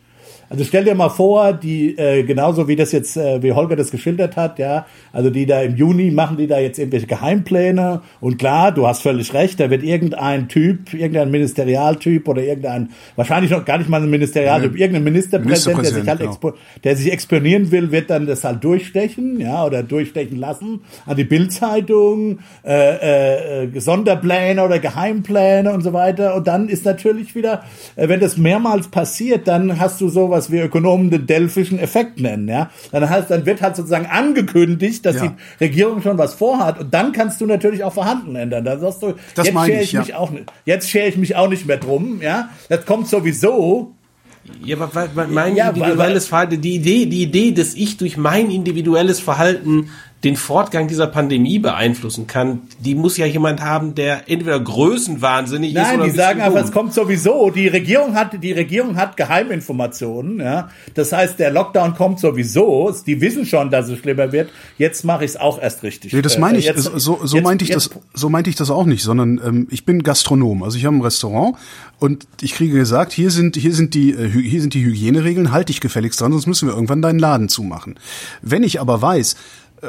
also stell dir mal vor, die, äh, genauso wie das jetzt, äh, wie Holger das geschildert hat, ja, also die da im Juni machen die da jetzt irgendwelche Geheimpläne und klar, du hast völlig recht, da wird irgendein Typ, irgendein Ministerialtyp oder irgendein, wahrscheinlich noch gar nicht mal ein Ministerialtyp, irgendein Ministerpräsident, der sich Ministerpräsident, halt genau. der sich exponieren will, wird dann das halt durchstechen, ja, oder durchstechen lassen an die Bildzeitung, äh, äh, Sonderpläne oder Geheimpläne und so weiter. Und dann ist natürlich wieder, äh, wenn das mehrmals passiert, dann hast du sowas wie Ökonomen den Delphischen Effekt nennen, ja. Dann heißt, dann wird halt sozusagen angekündigt, dass Ja. die Regierung schon was vorhat. Und dann kannst du natürlich auch Verhandeln ändern. Da sagst du, Das jetzt schere ich, ich ja. mich auch nicht, jetzt schere ich mich auch nicht mehr drum, ja. Das kommt sowieso. Ja, aber weil- weil mein Ja, weil- individuelles Verhalten, die Idee, die Idee, dass ich durch mein individuelles Verhalten den Fortgang dieser Pandemie beeinflussen kann, die muss ja jemand haben, der entweder größenwahnsinnig ist Nein, oder die ein sagen einfach, es kommt sowieso. Die Regierung hat, die Regierung hat Geheiminformationen, ja. Das heißt, der Lockdown kommt sowieso. Die wissen schon, dass es schlimmer wird. Jetzt mache ich es auch erst richtig. Nee, das Äh, meine ich, jetzt- so, so jetzt- meinte ich jetzt- das, so meinte ich das auch nicht, sondern ähm, ich bin Gastronom, also ich habe ein Restaurant und ich kriege gesagt, hier sind hier sind die äh, hier sind die Hygieneregeln, halte ich gefälligst dran, sonst müssen wir irgendwann deinen Laden zumachen. Wenn ich aber weiß, äh, äh,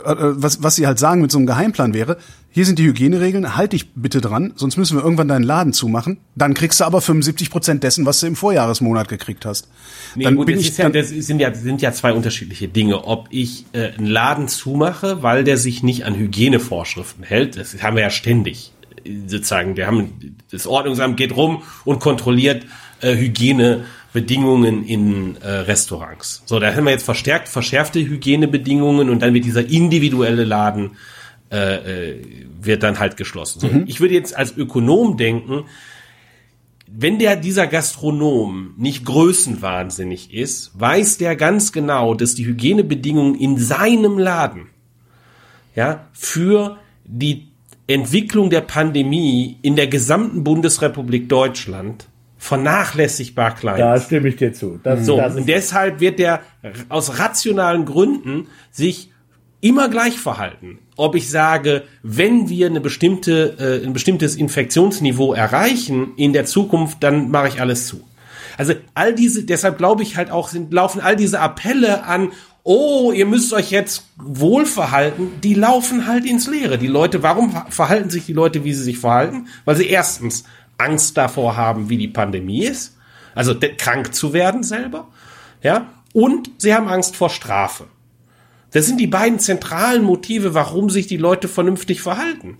was was sie halt sagen mit so einem Geheimplan wäre, hier sind die Hygieneregeln, halte ich bitte dran, sonst müssen wir irgendwann deinen Laden zumachen, dann kriegst du aber 75 Prozent dessen, was du im Vorjahresmonat gekriegt hast. Nee, dann gut, bin das, ich ja, das sind ja sind ja zwei unterschiedliche Dinge. Ob ich äh, einen Laden zumache, weil der sich nicht an Hygienevorschriften hält, das haben wir ja ständig. äh, Sozusagen, wir haben das Ordnungsamt geht rum und kontrolliert äh, Hygienebedingungen in äh, Restaurants. So, da haben wir jetzt verstärkt verschärfte Hygienebedingungen und dann wird dieser individuelle Laden äh, äh, wird dann halt geschlossen. So, Ich würde jetzt als Ökonom denken, wenn der dieser Gastronom nicht größenwahnsinnig ist, weiß der ganz genau, dass die Hygienebedingungen in seinem Laden ja für die Entwicklung der Pandemie in der gesamten Bundesrepublik Deutschland vernachlässigbar klein Da stimme ich dir zu. Das, So, das und deshalb wird der aus rationalen Gründen sich immer gleich verhalten. Ob ich sage, wenn wir eine bestimmte, äh, ein bestimmtes Infektionsniveau erreichen in der Zukunft, dann mache ich alles zu. Also all diese, deshalb glaube ich halt auch, sind, laufen all diese Appelle an, oh, ihr müsst euch jetzt wohl verhalten, die laufen halt ins Leere. Die Leute, warum ver- verhalten sich die Leute, wie sie sich verhalten? Weil sie erstens Angst davor haben, wie die Pandemie ist, also krank zu werden selber, ja, und sie haben Angst vor Strafe. Das sind die beiden zentralen Motive, warum sich die Leute vernünftig verhalten.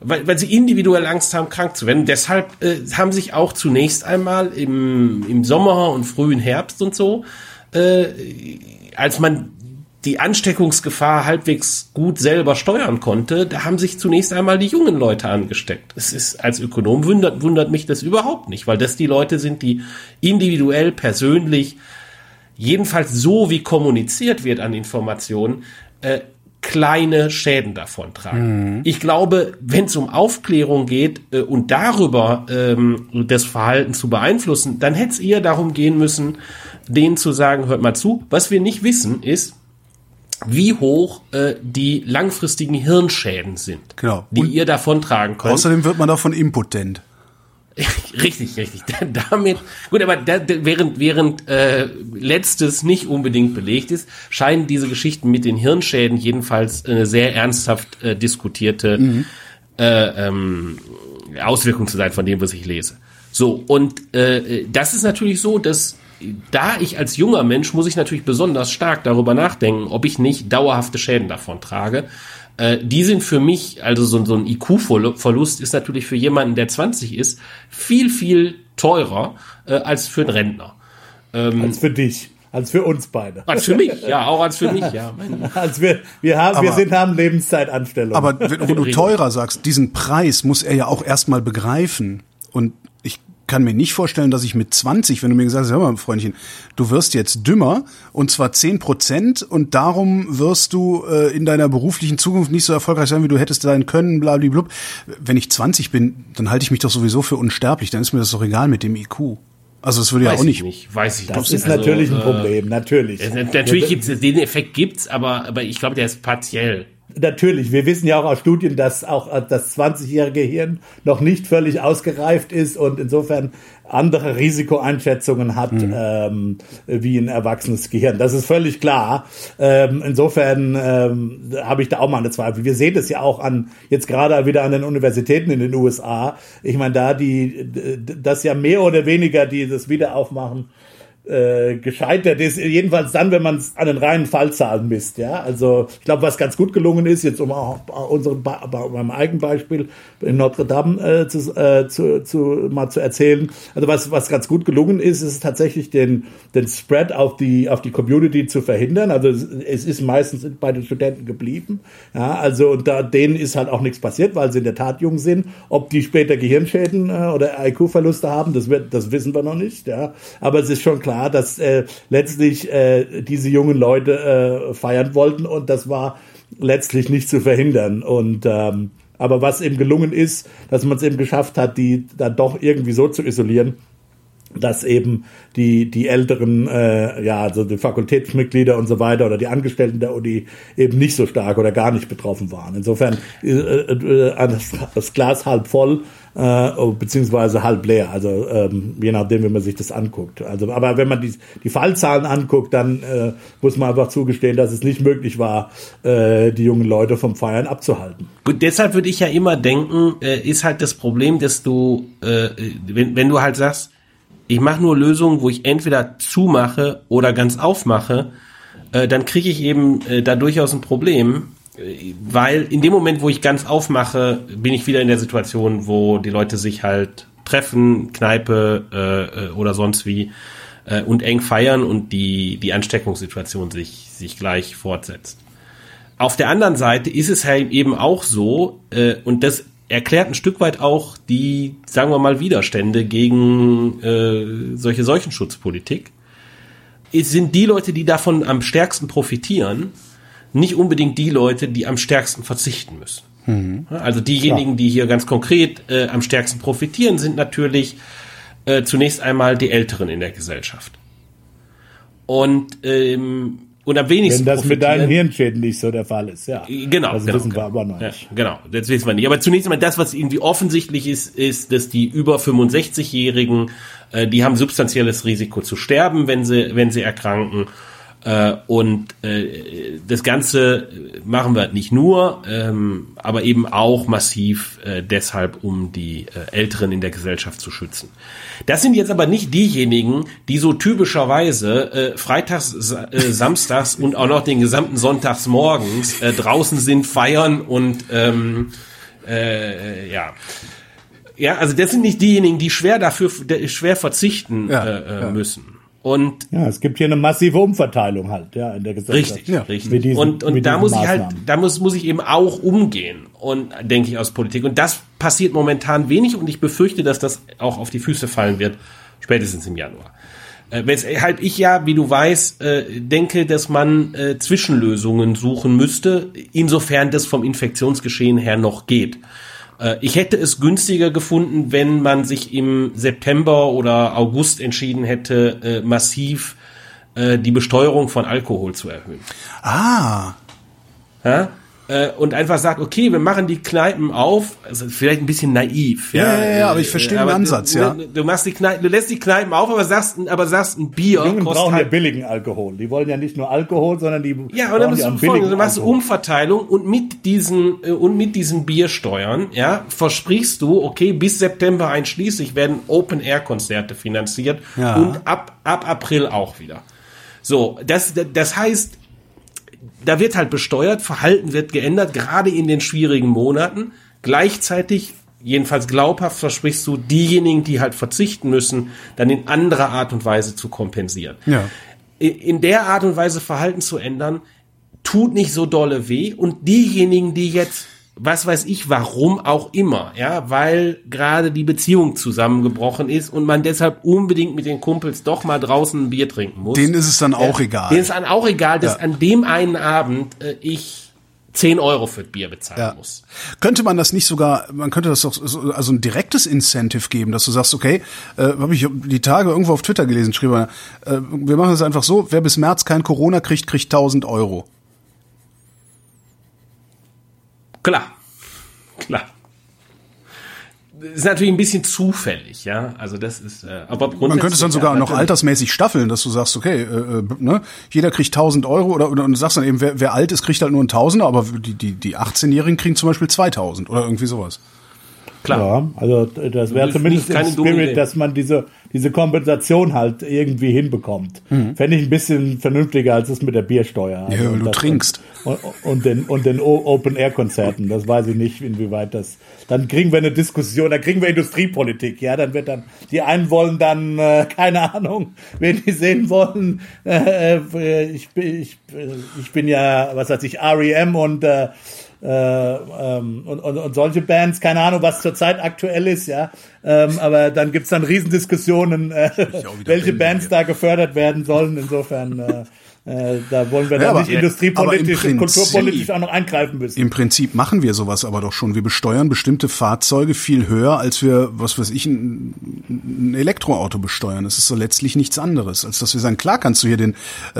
Weil, weil sie individuell Angst haben, krank zu werden. Deshalb äh, haben sich auch zunächst einmal im, im Sommer und frühen Herbst und so, äh, als man die Ansteckungsgefahr halbwegs gut selber steuern konnte, da haben sich zunächst einmal die jungen Leute angesteckt. Es ist als Ökonom wundert, wundert mich das überhaupt nicht, weil das die Leute sind, die individuell, persönlich jedenfalls so wie kommuniziert wird an Informationen, äh, kleine Schäden davon tragen. Ich glaube, wenn es um Aufklärung geht äh, und darüber ähm, das Verhalten zu beeinflussen, dann hätte es eher darum gehen müssen, denen zu sagen, hört mal zu, was wir nicht wissen ist, wie hoch äh, die langfristigen Hirnschäden sind, Genau. die Und ihr davontragen könnt. außerdem wird man davon impotent. Richtig, richtig. Damit, gut, aber da, während, während äh, letztes nicht unbedingt belegt ist, scheinen diese Geschichten mit den Hirnschäden jedenfalls eine sehr ernsthaft äh, diskutierte Mhm. äh, ähm, Auswirkung zu sein von dem, was ich lese. So, und äh, das ist natürlich so, dass da ich als junger Mensch muss ich natürlich besonders stark darüber nachdenken, ob ich nicht dauerhafte Schäden davon trage. Äh, die sind für mich, also so, so ein IQ-Verlust ist natürlich für jemanden, der 20 ist, viel, viel teurer äh, als für einen Rentner. Ähm, als für dich. Als für uns beide. Als für mich, ja, auch als für mich, ja. als wir, wir haben, aber, wir sind, haben Lebenszeitanstellungen. Aber wo du teurer sagst, diesen Preis muss er ja auch erstmal begreifen. Und kann mir nicht vorstellen, dass ich mit 20, wenn du mir gesagt hast, hör mal, Freundchen, du wirst jetzt dümmer und zwar 10 Prozent und darum wirst du äh, in deiner beruflichen Zukunft nicht so erfolgreich sein, wie du hättest sein können, blablabla. Wenn ich 20 bin, dann halte ich mich doch sowieso für unsterblich, dann ist mir das doch egal mit dem IQ. Also es würde weiß ja auch nicht. nicht. Weiß ich das nicht. ist also, natürlich ein Problem, natürlich. Äh, natürlich gibt's den Effekt gibt's, aber aber ich glaube, der ist partiell. Natürlich, wir wissen ja auch aus Studien, dass auch das 20-jährige Hirn noch nicht völlig ausgereift ist und insofern andere Risikoeinschätzungen hat mhm. ähm, wie ein erwachsenes Gehirn. Das ist völlig klar. Ähm, insofern ähm, habe ich da auch mal eine Zweifel. Wir sehen das ja auch an jetzt gerade wieder an den Universitäten in den USA. Ich meine, da die das ja mehr oder weniger die das Wiederaufmachen äh, gescheitert ist, jedenfalls dann, wenn man es an den reinen Fallzahlen misst. Ja, also ich glaube, was ganz gut gelungen ist, jetzt um auch unseren beim eigenen Beispiel in Notre Dame äh, zu, äh, zu, zu, mal zu erzählen. Also was was ganz gut gelungen ist, ist tatsächlich den den Spread auf die auf die Community zu verhindern. Also es ist meistens bei den Studenten geblieben. Ja, also und da denen ist halt auch nichts passiert, weil sie in der Tat jung sind. Ob die später Gehirnschäden äh, oder IQ-Verluste haben, das wird das wissen wir noch nicht. Ja, aber es ist schon klar klar, dass äh, letztlich äh, diese jungen Leute äh, feiern wollten und das war letztlich nicht zu verhindern. Und ähm, aber was eben gelungen ist, dass man es eben geschafft hat, die dann doch irgendwie so zu isolieren, dass eben die die älteren äh, ja also die Fakultätsmitglieder und so weiter oder die Angestellten der Uni eben nicht so stark oder gar nicht betroffen waren. Insofern äh, äh, das Glas halb voll äh, beziehungsweise halb leer. Also ähm, je nachdem, wie man sich das anguckt. Also, aber wenn man die, die Fallzahlen anguckt, dann äh, muss man einfach zugestehen, dass es nicht möglich war, äh, die jungen Leute vom Feiern abzuhalten. Gut, deshalb würde ich ja immer denken, äh, ist halt das Problem, dass du, äh, wenn, wenn du halt sagst, ich mache nur Lösungen, wo ich entweder zumache oder ganz aufmache, äh, dann kriege ich eben äh, da durchaus ein Problem, weil in dem Moment, wo ich ganz aufmache, bin ich wieder in der Situation, wo die Leute sich halt treffen, Kneipe äh, äh, oder sonst wie äh, und eng feiern und die, die Ansteckungssituation sich, sich gleich fortsetzt. Auf der anderen Seite ist es halt eben auch so, äh, und das erklärt ein Stück weit auch die, sagen wir mal, Widerstände gegen äh, solche Seuchenschutzpolitik, es sind die Leute, die davon am stärksten profitieren, nicht unbedingt die Leute, die am stärksten verzichten müssen. Mhm. Also diejenigen, Klar. die hier ganz konkret äh, am stärksten profitieren, sind natürlich äh, zunächst einmal die Älteren in der Gesellschaft. Und ähm, und am wenigsten. Wenn das mit deinen Hirnschäden nicht so der Fall ist, ja. Genau. Das genau, wissen genau. wir aber noch nicht. Ja, genau, das wissen wir nicht. Aber zunächst einmal das, was irgendwie offensichtlich ist, ist, dass die über 65-Jährigen, äh, die haben substanzielles Risiko zu sterben, wenn sie, wenn sie erkranken. Äh, und äh, das Ganze machen wir nicht nur, ähm, aber eben auch massiv äh, deshalb, um die äh, Älteren in der Gesellschaft zu schützen. Das sind jetzt aber nicht diejenigen, die so typischerweise äh, freitags, äh, samstags und auch noch den gesamten Sonntags morgens äh, draußen sind, feiern und ähm, äh, ja. Ja, also das sind nicht diejenigen, die schwer dafür schwer verzichten ja, äh, ja. müssen. Und ja, es gibt hier eine massive Umverteilung halt, ja, in der Gesellschaft. Richtig, ja. richtig. Diesen, und und da muss ich halt, da muss muss ich eben auch umgehen und denke ich aus Politik. Und das passiert momentan wenig und ich befürchte, dass das auch auf die Füße fallen wird, spätestens im Januar. Äh, weshalb ich ja, wie du weißt, äh, denke, dass man äh, Zwischenlösungen suchen müsste, insofern das vom Infektionsgeschehen her noch geht. Äh, ich hätte es günstiger gefunden, wenn man sich im September oder August entschieden hätte, äh, massiv äh, die Besteuerung von Alkohol zu erhöhen. Ah. Ja? Äh, und einfach sagt, okay, wir machen die Kneipen auf, also vielleicht ein bisschen naiv. Ja, ja, ja, ja aber ich verstehe den Ansatz, du, ja. Du machst die Kneipen, du lässt die Kneipen auf, aber sagst, aber sagst ein Bier Die Jungen brauchen ja halt, billigen Alkohol. Die wollen ja nicht nur Alkohol, sondern die ja, und dann bist ja du folgendes, du machst Alkohol. Umverteilung und mit diesen äh, und mit diesen Biersteuern, ja, versprichst du, okay, bis September einschließlich werden Open Air Konzerte finanziert Ja. und ab ab April auch wieder. So, das das heißt, da wird halt besteuert, Verhalten wird geändert, gerade in den schwierigen Monaten. Gleichzeitig, jedenfalls glaubhaft, versprichst du, diejenigen, die halt verzichten müssen, dann in anderer Art und Weise zu kompensieren. Ja. In der Art und Weise Verhalten zu ändern, tut nicht so dolle weh. Und diejenigen, die jetzt, was weiß ich, warum auch immer, ja, weil gerade die Beziehung zusammengebrochen ist und man deshalb unbedingt mit den Kumpels doch mal draußen ein Bier trinken muss. Denen ist es dann auch egal. Denen ist dann auch egal, dass Ja. an dem einen Abend äh, ich 10 Euro für das Bier bezahlen Ja. muss. Könnte man das nicht sogar, man könnte das doch so, also ein direktes Incentive geben, dass du sagst, okay, äh, habe ich die Tage irgendwo auf Twitter gelesen, schrieb er, äh, wir machen es einfach so, wer bis März kein Corona kriegt, kriegt 1000 Euro. Klar. Klar. Ist natürlich ein bisschen zufällig, ja. Also das ist, äh, aber Man könnte es dann sogar ja, noch altersmäßig staffeln, dass du sagst, okay, äh, äh, ne, jeder kriegt 1000 Euro oder, oder und du sagst dann eben, wer, wer alt ist, kriegt halt nur ein Tausender, aber die, die, die 18-Jährigen kriegen zum Beispiel 2000 oder irgendwie sowas. Klar. Ja, also das wäre zumindest im dumme Spirit, Idee. dass man diese, diese Kompensation halt irgendwie hinbekommt. Fände ich ein bisschen vernünftiger als das mit der Biersteuer. Ja, und du das- trinkst. Und, und den, und den Open-Air-Konzerten. Das weiß ich nicht, inwieweit das. Dann kriegen wir eine Diskussion, dann kriegen wir Industriepolitik. Ja, dann wird dann, die einen wollen dann, äh, keine Ahnung, wen die sehen wollen. Äh, äh, ich, bin- ich, äh, ich bin ja, was weiß ich, REM und, äh, äh, ähm, und, und, und solche Bands, keine Ahnung, was zurzeit aktuell ist, ja. Ähm, aber dann gibt's dann Riesendiskussionen, äh, welche Bands hier. da gefördert werden sollen. Insofern, äh, äh, da wollen wir Ja, dann aber- nicht industriepolitisch und Prinzip- kulturpolitisch auch noch eingreifen müssen. Im Prinzip machen wir sowas aber doch schon. Wir besteuern bestimmte Fahrzeuge viel höher, als wir, was weiß ich, ein, ein Elektroauto besteuern. Das ist so letztlich nichts anderes, als dass wir sagen, klar kannst du hier den äh,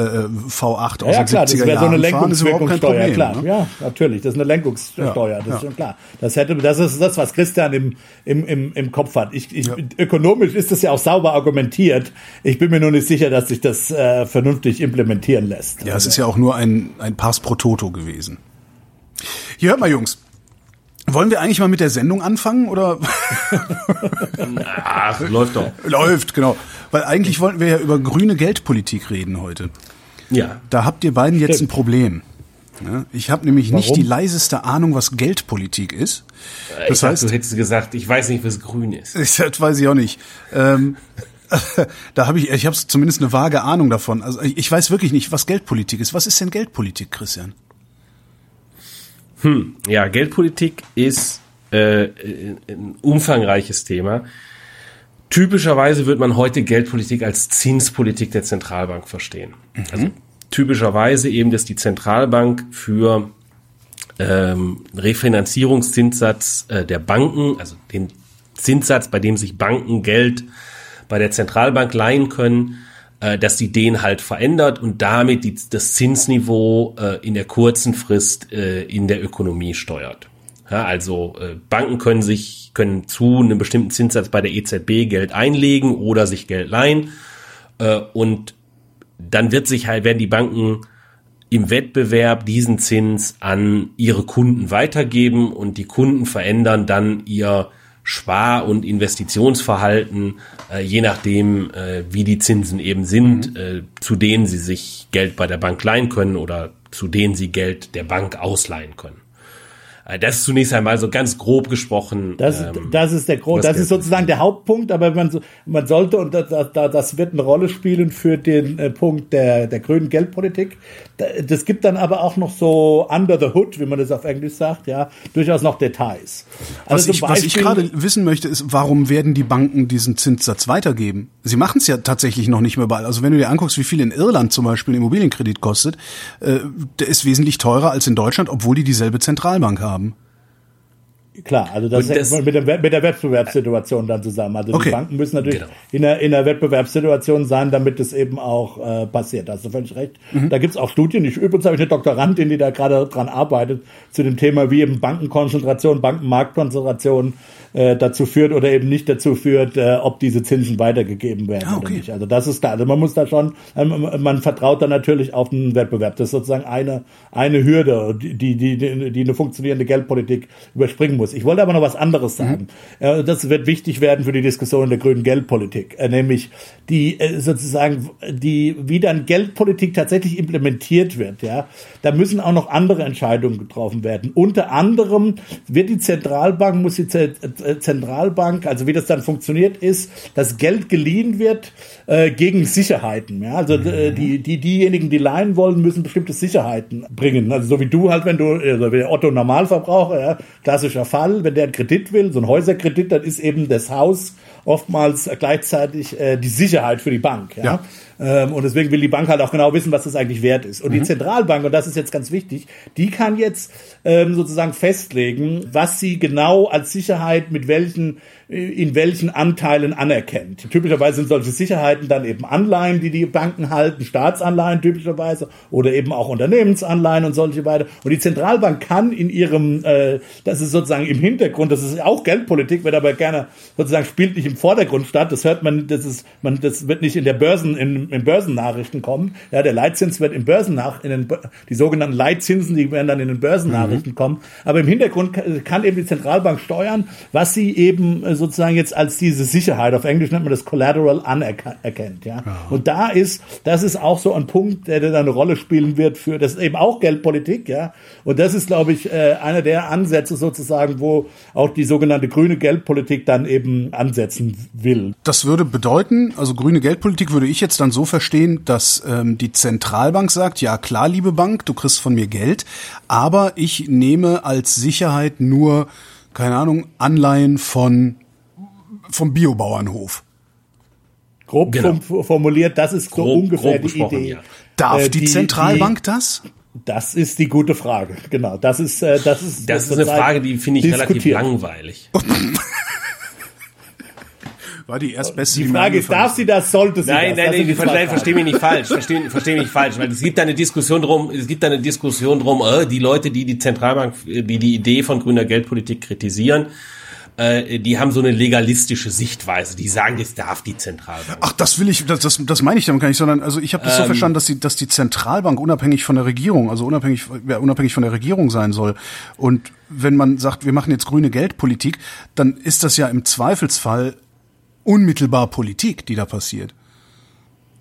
V8 aus Ja, ja, den klar, das 70er wäre so eine fahren, ist überhaupt kein Lenkungswirkungssteuer, Problem. klar. ne? Ja, natürlich, das ist eine Lenkungssteuer, Ja, das ja. ist schon klar. Das hätte, das ist das, was Christian im, im, im, im Kopf hat. Ich, ich, Ökonomisch ist das ja auch sauber argumentiert. Ich bin mir nur nicht sicher, dass sich das äh, vernünftig implementieren lässt. Ja, es ist ja auch nur ein, ein Pass pro Toto gewesen. Hier hört mal, Jungs. Wollen wir eigentlich mal mit der Sendung anfangen oder Ach, läuft doch. läuft genau? Weil eigentlich wollten wir ja über grüne Geldpolitik reden heute. Ja. Da habt ihr beiden jetzt ein Problem. Ich habe nämlich nicht Warum? die leiseste Ahnung, was Geldpolitik ist. Das ich dachte, heißt, du hättest gesagt, ich weiß nicht, was grün ist. das weiß ich auch nicht. Ähm, da habe ich, ich habe zumindest eine vage Ahnung davon. Also ich, ich weiß wirklich nicht, was Geldpolitik ist. Was ist denn Geldpolitik, Christian? Ja, Geldpolitik ist äh, ein umfangreiches Thema. Typischerweise wird man heute Geldpolitik als Zinspolitik der Zentralbank verstehen. Also typischerweise eben, dass die Zentralbank für ähm, Refinanzierungszinssatz äh, der Banken, also den Zinssatz, bei dem sich Banken Geld bei der Zentralbank leihen können, äh, dass die den halt verändert und damit die, das Zinsniveau äh, in der kurzen Frist äh, in der Ökonomie steuert. Ja, also äh, Banken können sich können zu einem bestimmten Zinssatz bei der EZB Geld einlegen oder sich Geld leihen äh, und dann wird sich halt werden die Banken im Wettbewerb diesen Zins an ihre Kunden weitergeben und die Kunden verändern dann ihr Spar- und Investitionsverhalten, äh, je nachdem, äh, wie die Zinsen eben sind, äh, zu denen sie sich Geld bei der Bank leihen können oder zu denen sie Geld der Bank ausleihen können. Äh, das ist zunächst einmal so ganz grob gesprochen. Das, ähm, das ist der Grund, was das ist sozusagen der Hauptpunkt, aber man, so- man sollte, und das, das, das wird eine Rolle spielen für den äh, Punkt der, der grünen Geldpolitik. Da- Das gibt dann aber auch noch so under the hood, wie man das auf Englisch sagt, ja, durchaus noch Details. Was, Also ich, zum was ich Beispiel- gerade wissen möchte, ist, warum werden die Banken diesen Zinssatz weitergeben? Sie machen es ja tatsächlich noch nicht mehr überall. Also wenn du dir anguckst, wie viel in Irland zum Beispiel ein Immobilienkredit kostet, äh, der ist wesentlich teurer als in Deutschland, obwohl die dieselbe Zentralbank haben haben, Klar, also das, das- hängt mit, der, mit der Wettbewerbssituation dann zusammen. Also Okay. die Banken müssen natürlich Genau. in, der, in der Wettbewerbssituation sein, damit es eben auch äh, passiert. Da hast du völlig recht. Da gibt's auch Studien. Ich, übrigens habe ich eine Doktorandin, die da gerade dran arbeitet, zu dem Thema, wie eben Bankenkonzentration, Bankenmarktkonzentration äh, dazu führt oder eben nicht dazu führt, äh, ob diese Zinsen weitergegeben werden Ah, oder okay. nicht. Also das ist da. Also man muss da schon, ähm, man vertraut da natürlich auf den Wettbewerb. Das ist sozusagen eine, eine Hürde, die, die, die, die eine funktionierende Geldpolitik überspringen muss. Ich wollte aber noch was anderes sagen. Äh, Das wird wichtig werden für die Diskussion der grünen Geldpolitik, äh, nämlich die äh, sozusagen die, wie dann Geldpolitik tatsächlich implementiert wird. Ja, da müssen auch noch andere Entscheidungen getroffen werden. Unter anderem wird die Zentralbank, muss die Zentralbank, also wie das dann funktioniert, ist, dass Geld geliehen wird äh, gegen Sicherheiten. Ja, also äh, die, die diejenigen, die leihen wollen, müssen bestimmte Sicherheiten bringen. Also so wie du halt, wenn du, also wie der Otto Normalverbraucher, ja, klassischer Fall, wenn der einen Kredit will, so ein Häuserkredit, dann ist eben das Haus oftmals gleichzeitig äh, die Sicherheit für die Bank. Ja? Ja. Ähm, und deswegen will die Bank halt auch genau wissen, was das eigentlich wert ist. Und die Zentralbank, und das ist jetzt ganz wichtig, die kann jetzt ähm, sozusagen festlegen, was sie genau als Sicherheit mit welchen äh, in welchen Anteilen anerkennt. Typischerweise sind solche Sicherheiten dann eben Anleihen, die die Banken halten, Staatsanleihen typischerweise oder eben auch Unternehmensanleihen und solche weiter. Und die Zentralbank kann in ihrem, äh, das ist sozusagen im Hintergrund, das ist auch Geldpolitik, wird aber gerne sozusagen spielt nicht im Vordergrund statt. Das hört man, das ist, man, das wird nicht in der Börsen, in, in Börsennachrichten kommen. Ja, der Leitzins wird in Börsennach, in den, die sogenannten Leitzinsen, die werden dann in den Börsennachrichten kommen. Aber im Hintergrund kann, eben die Zentralbank steuern, was sie eben äh, sozusagen jetzt als diese Sicherheit, auf Englisch nennt man das Collateral anerkennt, ja. Und da ist, das ist auch so ein Punkt, der dann eine Rolle spielen wird für, das ist eben auch Geldpolitik, ja. Und das ist, glaube ich, äh, einer der Ansätze sozusagen, wo auch die sogenannte grüne Geldpolitik dann eben ansetzen will. Das würde bedeuten, also grüne Geldpolitik würde ich jetzt dann so verstehen, dass ähm, die Zentralbank sagt, ja klar, liebe Bank, du kriegst von mir Geld, aber ich nehme als Sicherheit nur, keine Ahnung, Anleihen von vom Biobauernhof. Grob Genau. form- formuliert, das ist so Grob- ungefähr grob die Idee. ja. Darf Äh, die, Zentralbank das? Das ist die gute Frage. Genau, das ist äh, das ist Das ist eine Frage, die finde ich relativ langweilig. War die erstbeste. Die Frage ist, darf sie das, sollte sie Nein, das? nein, das nein, die verstehe, versteh mich nicht falsch. Verstehe versteh mich nicht falsch, weil es gibt da eine Diskussion drum, es gibt da eine Diskussion drum, äh, die Leute, die die Zentralbank, die die Idee von grüner Geldpolitik kritisieren, äh, die haben so eine legalistische Sichtweise. Die sagen, das darf die Zentralbank. Ach, das will ich, das, das, das meine ich damit gar nicht, sondern also ich habe das so verstanden, dass die, dass die Zentralbank unabhängig von der Regierung, also unabhängig, ja, unabhängig von der Regierung sein soll. Und wenn man sagt, wir machen jetzt grüne Geldpolitik, dann ist das ja im Zweifelsfall unmittelbar Politik, die da passiert.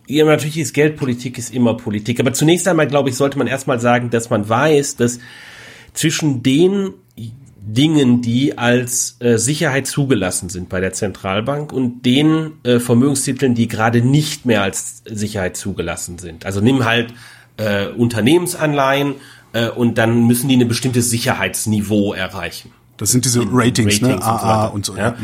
Ja, natürlich ist Geldpolitik ist immer Politik. Aber zunächst einmal, glaube ich, sollte man erstmal sagen, dass man weiß, dass zwischen den Dingen, die als äh, Sicherheit zugelassen sind bei der Zentralbank und den äh, Vermögenstiteln, die gerade nicht mehr als Sicherheit zugelassen sind. Also nimm halt äh, Unternehmensanleihen äh, und dann müssen die ein bestimmtes Sicherheitsniveau erreichen. Das sind diese Ratings, ne? und so AA und so. Ja.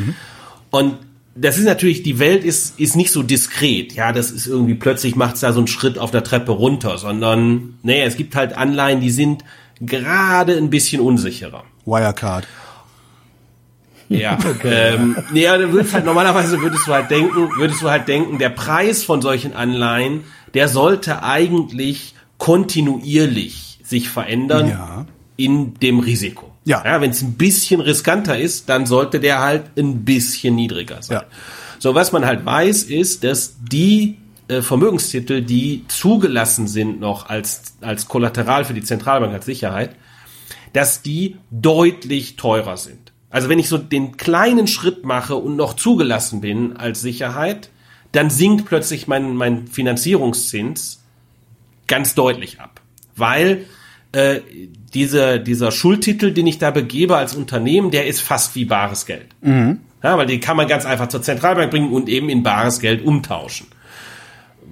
Und das ist natürlich, die Welt ist, ist nicht so diskret. Ja, das ist irgendwie plötzlich macht's da so einen Schritt auf der Treppe runter, sondern, nee, es gibt halt Anleihen, die sind gerade ein bisschen unsicherer. Wirecard. Ja, ähm, nee, ja, du würdest halt, normalerweise würdest du halt denken, würdest du halt denken, der Preis von solchen Anleihen, der sollte eigentlich kontinuierlich sich verändern Ja. in dem Risiko. Ja. ja Wenn es ein bisschen riskanter ist, dann sollte der halt ein bisschen niedriger sein. Ja. So, was man halt weiß, ist, dass die äh, Vermögenstitel, die zugelassen sind noch als, als Kollateral für die Zentralbank als Sicherheit, dass die deutlich teurer sind. Also wenn ich so den kleinen Schritt mache und noch zugelassen bin als Sicherheit, dann sinkt plötzlich mein, mein Finanzierungszins ganz deutlich ab. Weil äh, diese, dieser Schuldtitel, den ich da begebe als Unternehmen, der ist fast wie bares Geld. Ja, weil die kann man ganz einfach zur Zentralbank bringen und eben in bares Geld umtauschen.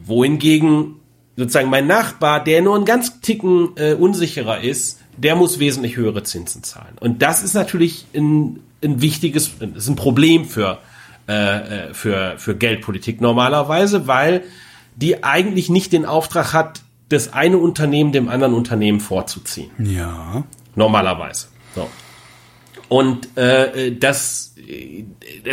Wohingegen sozusagen mein Nachbar, der nur einen ganz Ticken äh, unsicherer ist, der muss wesentlich höhere Zinsen zahlen. Und das ist natürlich ein, ein wichtiges, ist ein Problem für, äh, äh, für, für Geldpolitik normalerweise, weil die eigentlich nicht den Auftrag hat, das eine Unternehmen dem anderen Unternehmen vorzuziehen. Ja. Normalerweise. So. Und äh, das, äh,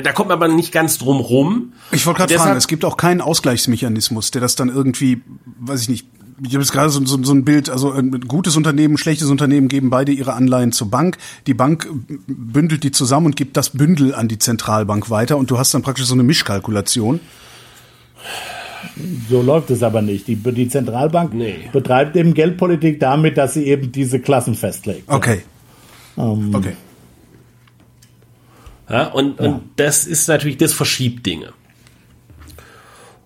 da kommt man aber nicht ganz drum rum. Ich wollte gerade fragen, es gibt auch keinen Ausgleichsmechanismus, der das dann irgendwie, weiß ich nicht, ich habe jetzt gerade so, so, so ein Bild, also ein gutes Unternehmen, schlechtes Unternehmen geben beide ihre Anleihen zur Bank. Die Bank bündelt die zusammen und gibt das Bündel an die Zentralbank weiter und du hast dann praktisch so eine Mischkalkulation. So läuft es aber nicht. Die, die Zentralbank nee. betreibt eben Geldpolitik damit, dass sie eben diese Klassen festlegt. Okay. Ähm, okay. Ja, und, ja. und das ist natürlich, das verschiebt Dinge.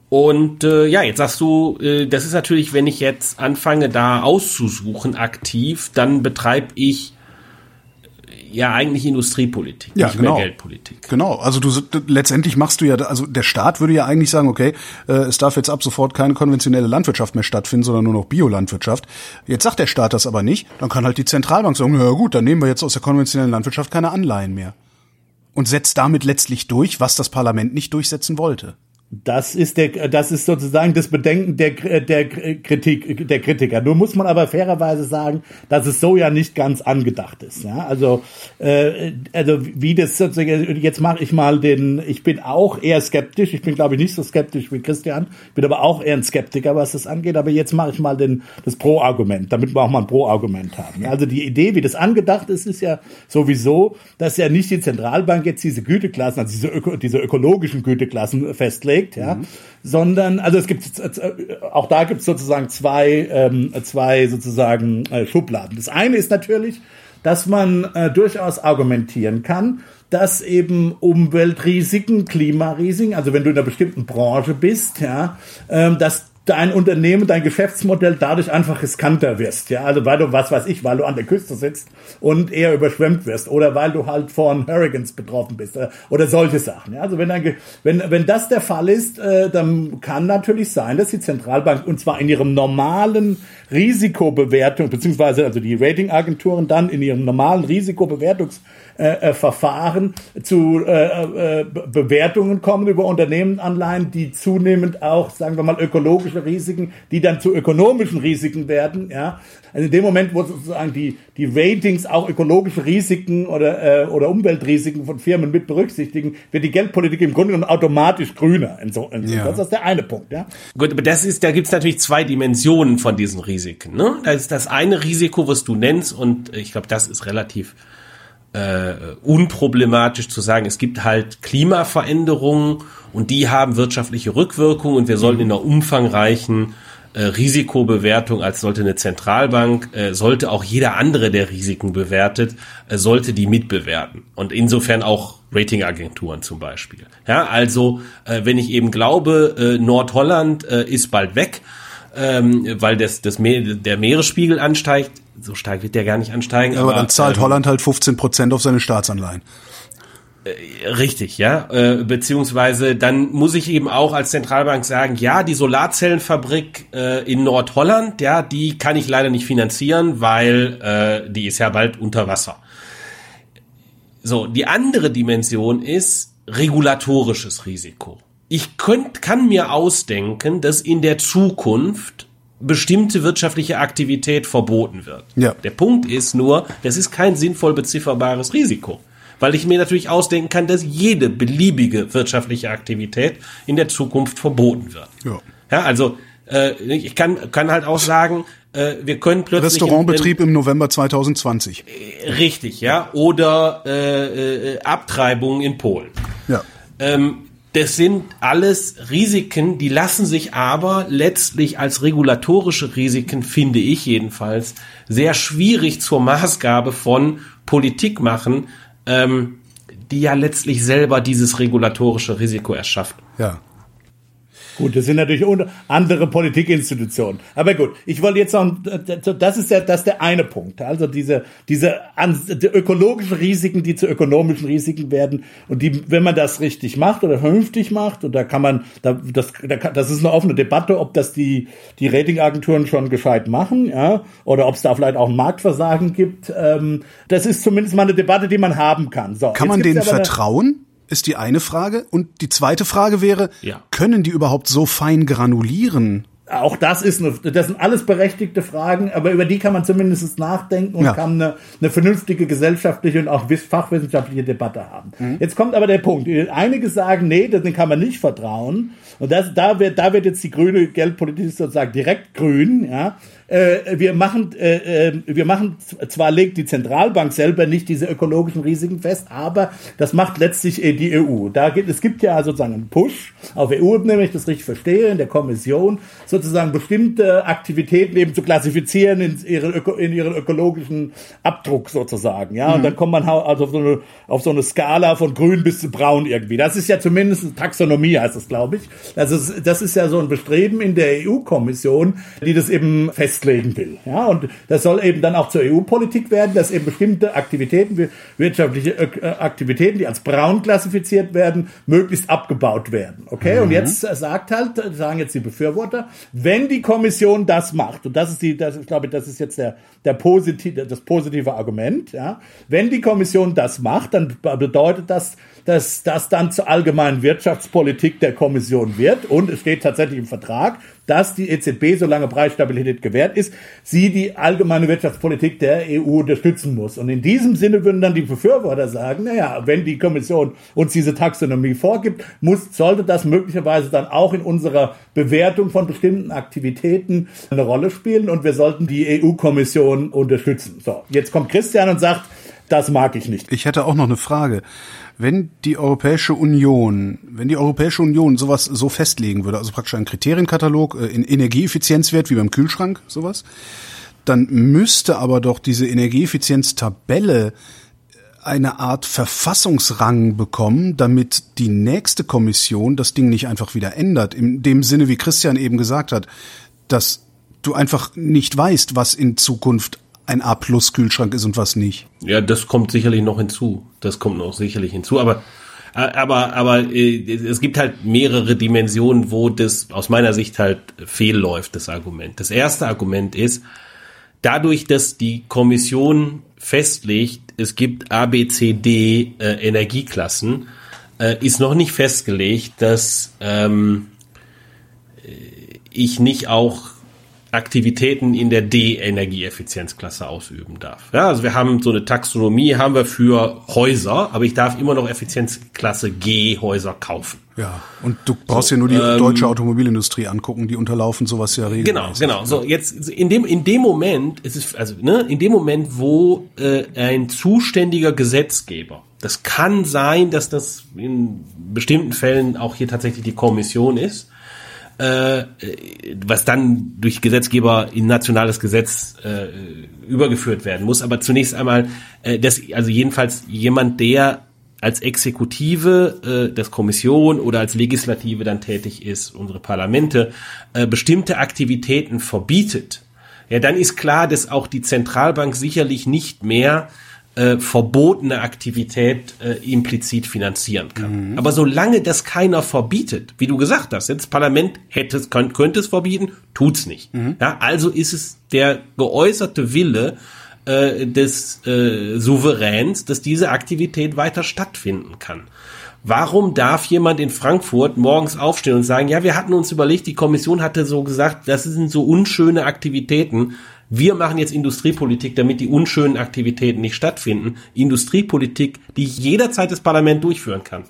Und äh, ja, jetzt sagst du, äh, das ist natürlich, wenn ich jetzt anfange, da auszusuchen aktiv, dann betreibe ich ja eigentlich Industriepolitik, ja, nicht genau. mehr Geldpolitik. Genau, also du letztendlich machst du ja, also der Staat würde ja eigentlich sagen, okay, äh, es darf jetzt ab sofort keine konventionelle Landwirtschaft mehr stattfinden, sondern nur noch Biolandwirtschaft. Jetzt sagt der Staat das aber nicht, dann kann halt die Zentralbank sagen, ja gut, dann nehmen wir jetzt aus der konventionellen Landwirtschaft keine Anleihen mehr. Und setzt damit letztlich durch, was das Parlament nicht durchsetzen wollte. Das ist der, das ist sozusagen das Bedenken der, der Kritik, der Kritiker. Nur muss man aber fairerweise sagen, dass es so ja nicht ganz angedacht ist. Ja, also, äh, also wie das sozusagen, jetzt mache ich mal den, ich bin auch eher skeptisch. Ich bin glaube ich nicht so skeptisch wie Christian. bin aber auch eher ein Skeptiker, was das angeht. Aber jetzt mache ich mal den, das Pro-Argument, damit wir auch mal ein Pro-Argument haben. Ja, also die Idee, wie das angedacht ist, ist ja sowieso, dass ja nicht die Zentralbank jetzt diese Güteklassen, also diese, öko, diese ökologischen Güteklassen festlegt trägt, ja, mhm. sondern also es gibt auch da gibt es sozusagen zwei ähm, zwei sozusagen äh, Schubladen. Das eine ist natürlich, dass man äh, durchaus argumentieren kann, dass eben Umweltrisiken, Klimarisiken, also wenn du in einer bestimmten Branche bist, ja, ähm, dass dein Unternehmen, dein Geschäftsmodell dadurch einfach riskanter wirst. Ja, also weil du, was weiß ich, weil du an der Küste sitzt und eher überschwemmt wirst oder weil du halt von Hurricanes betroffen bist oder, oder solche Sachen. Ja, also wenn, ein, wenn, wenn das der Fall ist, äh, dann kann natürlich sein, dass die Zentralbank und zwar in ihrem normalen Risikobewertung, beziehungsweise also die Ratingagenturen dann in ihrem normalen Risikobewertungs äh, äh, Verfahren zu äh, äh, Bewertungen kommen über Unternehmensanleihen, die zunehmend auch, sagen wir mal, ökologische Risiken, die dann zu ökonomischen Risiken werden. Ja, also in dem Moment, wo sozusagen die die Ratings auch ökologische Risiken oder äh, oder Umweltrisiken von Firmen mit berücksichtigen, wird die Geldpolitik im Grunde genommen automatisch grüner. In so. Ja. Das ist der eine Punkt. Ja. Gut, aber das ist, da gibt's natürlich zwei Dimensionen von diesen Risiken. Ne? Da ist das eine Risiko, was du nennst, und ich glaube, das ist relativ äh, unproblematisch zu sagen, es gibt halt Klimaveränderungen und die haben wirtschaftliche Rückwirkungen und wir sollten in einer umfangreichen äh, Risikobewertung, als sollte eine Zentralbank, äh, sollte auch jeder andere, der Risiken bewertet, äh, sollte die mitbewerten. Und insofern auch Ratingagenturen zum Beispiel. Ja, also äh, wenn ich eben glaube, äh, Nordholland ist bald weg, ähm, weil das, das Meer, der Meeresspiegel ansteigt, so stark wird der gar nicht ansteigen. Ja, aber, aber dann zahlt ähm, Holland halt 15 Prozent auf seine Staatsanleihen. Äh, richtig, ja. Äh, beziehungsweise dann muss ich eben auch als Zentralbank sagen, ja, die Solarzellenfabrik äh, in Nordholland, ja, die kann ich leider nicht finanzieren, weil äh, die ist ja bald unter Wasser. So, die andere Dimension ist regulatorisches Risiko. Ich könnt, kann mir ausdenken, dass in der Zukunft bestimmte wirtschaftliche Aktivität verboten wird. Ja. Der Punkt ist nur, das ist kein sinnvoll bezifferbares Risiko. Weil ich mir natürlich ausdenken kann, dass jede beliebige wirtschaftliche Aktivität in der Zukunft verboten wird. Ja, ja also äh, ich kann, kann halt auch sagen, äh, wir können plötzlich. Restaurantbetrieb im November 2020. Äh, richtig, ja. Oder äh, äh, Abtreibungen in Polen. Ja. Ähm, das sind alles Risiken, die lassen sich aber letztlich als regulatorische Risiken, finde ich jedenfalls, sehr schwierig zur Maßgabe von Politik machen, ähm, die ja letztlich selber dieses regulatorische Risiko erschafft. Ja. Gut, das sind natürlich andere Politikinstitutionen. Aber gut, ich wollte jetzt noch, das ist der, das ist der eine Punkt. Also diese, diese die ökologischen Risiken, die zu ökonomischen Risiken werden. Und die, wenn man das richtig macht oder vernünftig macht, und da kann man, da, das, das ist eine offene Debatte, ob das die, die Ratingagenturen schon gescheit machen, ja, oder ob es da vielleicht auch ein Marktversagen gibt. Ähm, das ist zumindest mal eine Debatte, die man haben kann. So, kann man denen vertrauen? Ist die eine Frage. Und die zweite Frage wäre, ja. können die überhaupt so fein granulieren, auch das ist eine, das sind alles berechtigte Fragen, aber über die kann man zumindest nachdenken und ja. kann eine, eine vernünftige gesellschaftliche und auch fachwissenschaftliche Debatte haben. Mhm. Jetzt kommt aber der Punkt. Einige sagen, nee, den kann man nicht vertrauen. Und das, da wird, da wird jetzt die grüne Geldpolitik sozusagen direkt grün, ja äh, wir machen, äh, äh, wir machen, zwar legt die Zentralbank selber nicht diese ökologischen Risiken fest, aber das macht letztlich äh, die EU. Da gibt, es gibt ja sozusagen einen Push auf EU-Ebene, wenn ich das richtig verstehe, in der Kommission, sozusagen bestimmte Aktivitäten eben zu klassifizieren in, ihre, in ihren ökologischen Abdruck sozusagen. Ja, mhm. und dann kommt man also auf so, eine, auf so eine Skala von grün bis zu braun irgendwie. Das ist ja zumindest Taxonomie, heißt das, glaube ich. Also das ist ja so ein Bestreben in der EU-Kommission, die das eben fest festlegen will. Ja, und das soll eben dann auch zur EU-Politik werden, dass eben bestimmte Aktivitäten, wirtschaftliche äh, Aktivitäten, die als braun klassifiziert werden, möglichst abgebaut werden. Okay? Mhm. Und jetzt sagt halt, sagen jetzt die Befürworter, wenn die Kommission das macht, und das ist die, das, ich glaube, das ist jetzt der, der positive, das positive Argument, ja, wenn die Kommission das macht, dann bedeutet das, dass das dann zur allgemeinen Wirtschaftspolitik der Kommission wird. Und es steht tatsächlich im Vertrag, dass die EZB, solange Preisstabilität gewährt ist, sie die allgemeine Wirtschaftspolitik der EU unterstützen muss. Und in diesem Sinne würden dann die Befürworter sagen, naja, wenn die Kommission uns diese Taxonomie vorgibt, muss, sollte das möglicherweise dann auch in unserer Bewertung von bestimmten Aktivitäten eine Rolle spielen und wir sollten die EU-Kommission unterstützen. So, jetzt kommt Christian und sagt, das mag ich nicht. Ich hätte auch noch eine Frage wenn die Europäische Union, wenn die Europäische Union sowas so festlegen würde, also praktisch einen Kriterienkatalog äh, in Energieeffizienzwert wie beim Kühlschrank, sowas, dann müsste aber doch diese Energieeffizienztabelle eine Art Verfassungsrang bekommen, damit die nächste Kommission das Ding nicht einfach wieder ändert. In dem Sinne, wie Christian eben gesagt hat, dass du einfach nicht weißt, was in Zukunft ein A-Plus-Kühlschrank ist und was nicht. Ja, das kommt sicherlich noch hinzu. Das kommt noch sicherlich hinzu. Aber äh, aber aber äh, es gibt halt mehrere Dimensionen, wo das aus meiner Sicht halt fehlläuft, das Argument. Das erste Argument ist, dadurch, dass die Kommission festlegt, es gibt A, B, C, D äh, Energieklassen, äh, ist noch nicht festgelegt, dass ähm, äh, ich nicht auch Aktivitäten in der D-Energieeffizienzklasse ausüben darf. Ja, also wir haben so eine Taxonomie haben wir für Häuser, aber ich darf immer noch Effizienzklasse G Häuser kaufen. Ja, und du brauchst so, nur die ähm, deutsche Automobilindustrie angucken, die unterlaufen sowas ja regelmäßig. Genau, genau. So jetzt in dem in dem Moment ist es also ne in dem Moment, wo äh, ein zuständiger Gesetzgeber, das kann sein, dass das in bestimmten Fällen auch hier tatsächlich die Kommission ist, äh, was dann durch Gesetzgeber in nationales Gesetz äh, übergeführt werden muss. Aber zunächst einmal, äh, das, also jedenfalls jemand, der als Exekutive äh, des Kommission oder als Legislative dann tätig ist, unsere Parlamente, äh, bestimmte Aktivitäten verbietet, ja, dann ist klar, dass auch die Zentralbank sicherlich nicht mehr äh, verbotene Aktivität äh, implizit finanzieren kann. Mhm. Aber solange das keiner verbietet, wie du gesagt hast, jetzt das Parlament hätte es, könnte, könnte es verbieten, tut's nicht. Mhm. Ja, also ist es der geäußerte Wille äh, des äh, Souveräns, dass diese Aktivität weiter stattfinden kann. Warum darf jemand in Frankfurt morgens aufstehen und sagen, ja, wir hatten uns überlegt, die Kommission hatte so gesagt, das sind so unschöne Aktivitäten, wir machen jetzt Industriepolitik, damit die unschönen Aktivitäten nicht stattfinden. Industriepolitik, die jederzeit das Parlament durchführen kann.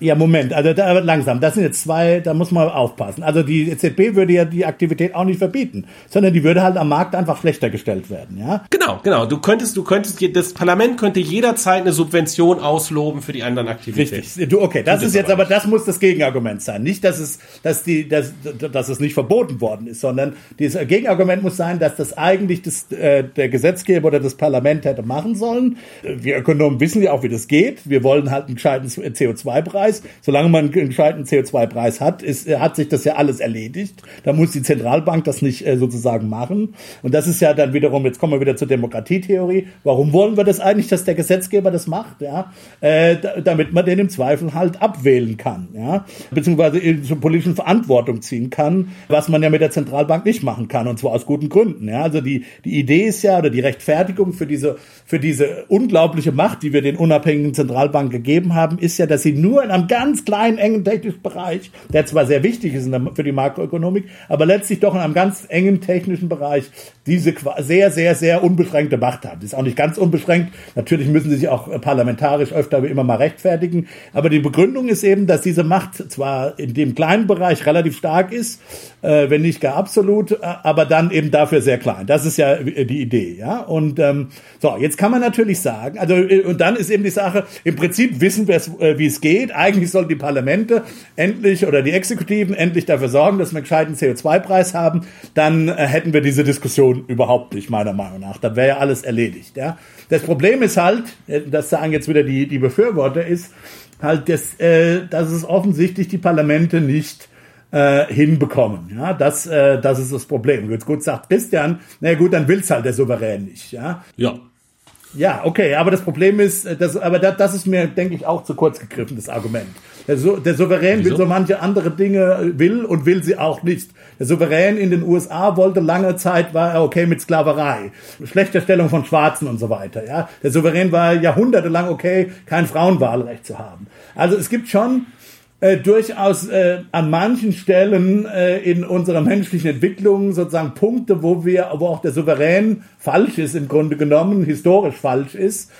Ja, Moment, also da, langsam, das sind jetzt zwei, da muss man aufpassen. Also die EZB würde ja die Aktivität auch nicht verbieten, sondern die würde halt am Markt einfach schlechter gestellt werden, ja? Genau, genau. Du könntest, du könntest, das Parlament könnte jederzeit eine Subvention ausloben für die anderen Aktivitäten. Richtig. Du, okay, das ist jetzt aber, das muss das Gegenargument sein. Nicht, dass es, dass die, dass, dass es nicht verboten worden ist, sondern dieses Gegenargument muss sein, dass das eigentlich das, äh, der Gesetzgeber oder das Parlament hätte machen sollen. Wir Ökonomen wissen ja auch, wie das geht. Wir wollen halt einen gescheiten CO2-Preis CO2-Preis. Solange man einen gescheiten CO2-Preis hat, ist, hat sich das ja alles erledigt. Da muss die Zentralbank das nicht äh, sozusagen machen. Und das ist ja dann wiederum, jetzt kommen wir wieder zur Demokratietheorie. Warum wollen wir das eigentlich, dass der Gesetzgeber das macht? Ja, äh, damit man den im Zweifel halt abwählen kann, ja, beziehungsweise zur politischen Verantwortung ziehen kann, was man ja mit der Zentralbank nicht machen kann, und zwar aus guten Gründen. Ja, also die die Idee ist ja oder die Rechtfertigung für diese für diese unglaubliche Macht, die wir den unabhängigen Zentralbanken gegeben haben, ist ja, dass sie nur in einem ganz kleinen, engen technischen Bereich, der zwar sehr wichtig ist für die Makroökonomik, aber letztlich doch in einem ganz engen technischen Bereich diese sehr, sehr, sehr unbeschränkte Macht haben. Das ist auch nicht ganz unbeschränkt. Natürlich müssen sie sich auch parlamentarisch öfter wie immer mal rechtfertigen. Aber die Begründung ist eben, dass diese Macht zwar in dem kleinen Bereich relativ stark ist, äh, wenn nicht gar absolut, äh, aber dann eben dafür sehr klein. Das ist ja die Idee, ja. Und ähm, so, jetzt kann man natürlich sagen, also äh, und dann ist eben die Sache, im Prinzip wissen wir, äh, wie es geht. Eigentlich sollten die Parlamente endlich oder die Exekutiven endlich dafür sorgen, dass wir einen gescheiten CO2-Preis haben. Dann äh, hätten wir diese Diskussion überhaupt nicht, meiner Meinung nach. Dann wäre ja alles erledigt, ja. Das Problem ist halt, äh, das sagen jetzt wieder die, die Befürworter, ist halt, dass, äh, dass es offensichtlich die Parlamente nicht äh, hinbekommen. Ja, das, äh, das ist das Problem. Jetzt gut sagt Christian, na gut, dann will's halt der Souverän nicht. Ja. Ja. Ja, okay, aber das Problem ist, äh, das, aber das, das ist mir, denke ich, auch zu kurz gegriffen, das Argument. Der, so der Souverän Wieso? will so manche andere Dinge, äh, will und will sie auch nicht. Der Souverän in den USA wollte lange Zeit, war er okay mit Sklaverei, schlechter Stellung von Schwarzen und so weiter. Ja, Der Souverän war jahrhundertelang okay, kein Frauenwahlrecht zu haben. Also es gibt schon äh, durchaus äh, an manchen Stellen äh, in unserer menschlichen Entwicklung sozusagen Punkte, wo wir, wo auch der Souverän falsch ist im Grunde genommen, historisch falsch ist,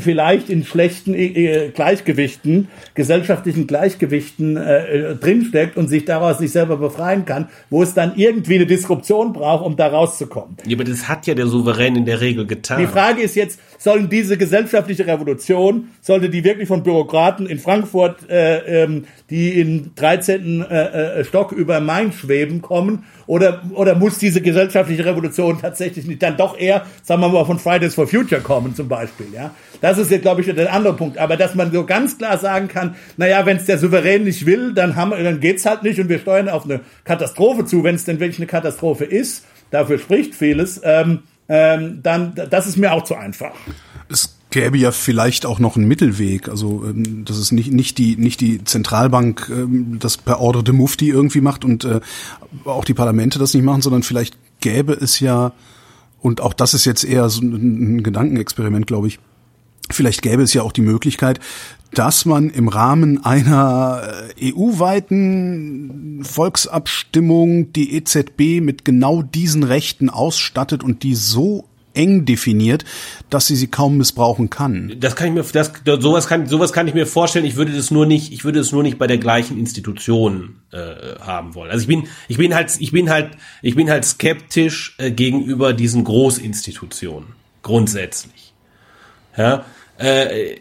vielleicht in schlechten äh, äh, Gleichgewichten, gesellschaftlichen Gleichgewichten äh, drinsteckt und sich daraus nicht selber befreien kann, wo es dann irgendwie eine Disruption braucht, um da rauszukommen. Ja, aber das hat ja der Souverän in der Regel getan. Die Frage ist jetzt, sollen diese gesellschaftliche Revolution, sollte die wirklich von Bürokraten in Frankfurt äh, ähm, die in 13. Äh, äh, Stock über Main schweben, kommen? Oder, oder muss diese gesellschaftliche Revolution tatsächlich nicht dann doch eher, sagen wir mal, von Fridays for Future kommen zum Beispiel? Ja, Das ist jetzt, glaube ich, der andere Punkt. Aber dass man so ganz klar sagen kann, naja, wenn es der Souverän nicht will, dann, haben, dann geht's halt nicht und wir steuern auf eine Katastrophe zu, wenn es denn wirklich eine Katastrophe ist. Dafür spricht vieles. Ähm, ähm, dann, das ist mir auch zu einfach. Es gäbe ja vielleicht auch noch einen Mittelweg. Also ähm, das ist nicht nicht die nicht die Zentralbank ähm, das per Ordre de Mufti irgendwie macht und äh, auch die Parlamente das nicht machen, sondern vielleicht gäbe es ja und auch das ist jetzt eher so ein, ein Gedankenexperiment, glaube ich. Vielleicht gäbe es ja auch die Möglichkeit, dass man im Rahmen einer äh, EU-weiten Volksabstimmung die EZB mit genau diesen Rechten ausstattet und die so eng definiert, dass sie sie kaum missbrauchen kann. Das kann ich mir, das, sowas kann, sowas kann ich mir vorstellen. Ich würde das nur nicht, ich würde es nur nicht bei der gleichen Institution äh, haben wollen. Also ich bin, ich bin halt, ich bin halt, ich bin halt skeptisch äh, gegenüber diesen Großinstitutionen grundsätzlich. Ja, äh,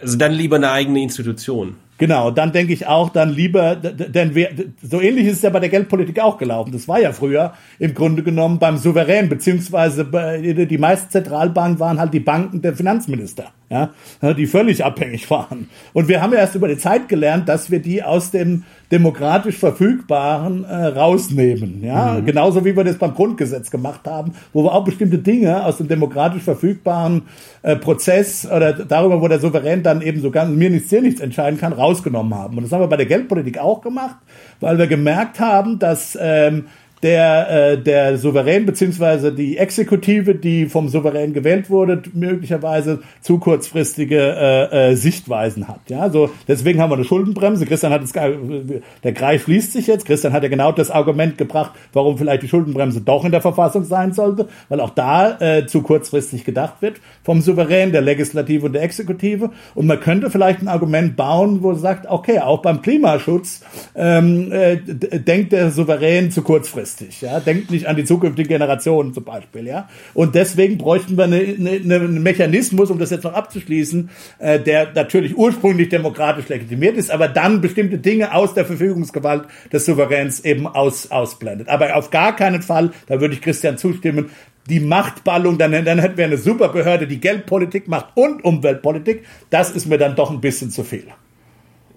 also dann lieber eine eigene Institution. Genau, dann denke ich auch, dann lieber, denn wir, so ähnlich ist es ja bei der Geldpolitik auch gelaufen. Das war ja früher im Grunde genommen beim Souverän, beziehungsweise die meisten Zentralbanken waren halt die Banken der Finanzminister ja, die völlig abhängig waren. Und wir haben ja erst über die Zeit gelernt, dass wir die aus dem demokratisch Verfügbaren äh, rausnehmen. Ja, mhm. genauso wie wir das beim Grundgesetz gemacht haben, wo wir auch bestimmte Dinge aus dem demokratisch verfügbaren äh, Prozess oder darüber, wo der Souverän dann eben so ganz mir nichts, dir nichts entscheiden kann, rausgenommen haben. Und das haben wir bei der Geldpolitik auch gemacht, weil wir gemerkt haben, dass ähm, der, äh, der Souverän beziehungsweise die Exekutive, die vom Souverän gewählt wurde, möglicherweise zu kurzfristige äh, äh, Sichtweisen hat. Ja, so deswegen haben wir eine Schuldenbremse. Christian hat es, der Kreis schließt sich jetzt. Christian hat ja genau das Argument gebracht, warum vielleicht die Schuldenbremse doch in der Verfassung sein sollte, weil auch da äh, zu kurzfristig gedacht wird vom Souverän, der Legislative und der Exekutive. Und man könnte vielleicht ein Argument bauen, wo sagt, okay, auch beim Klimaschutz ähm, äh, denkt der Souverän zu kurzfristig langfristig, ja, denkt nicht an die zukünftigen Generationen zum Beispiel, ja. Und deswegen bräuchten wir eine, eine, einen Mechanismus, um das jetzt noch abzuschließen, äh, der natürlich ursprünglich demokratisch legitimiert ist, aber dann bestimmte Dinge aus der Verfügungsgewalt des Souveräns eben aus, ausblendet. Aber auf gar keinen Fall, da würde ich Christian zustimmen, die Machtballung, dann, dann hätten wir eine Superbehörde, die Geldpolitik macht und Umweltpolitik. Das ist mir dann doch ein bisschen zu viel.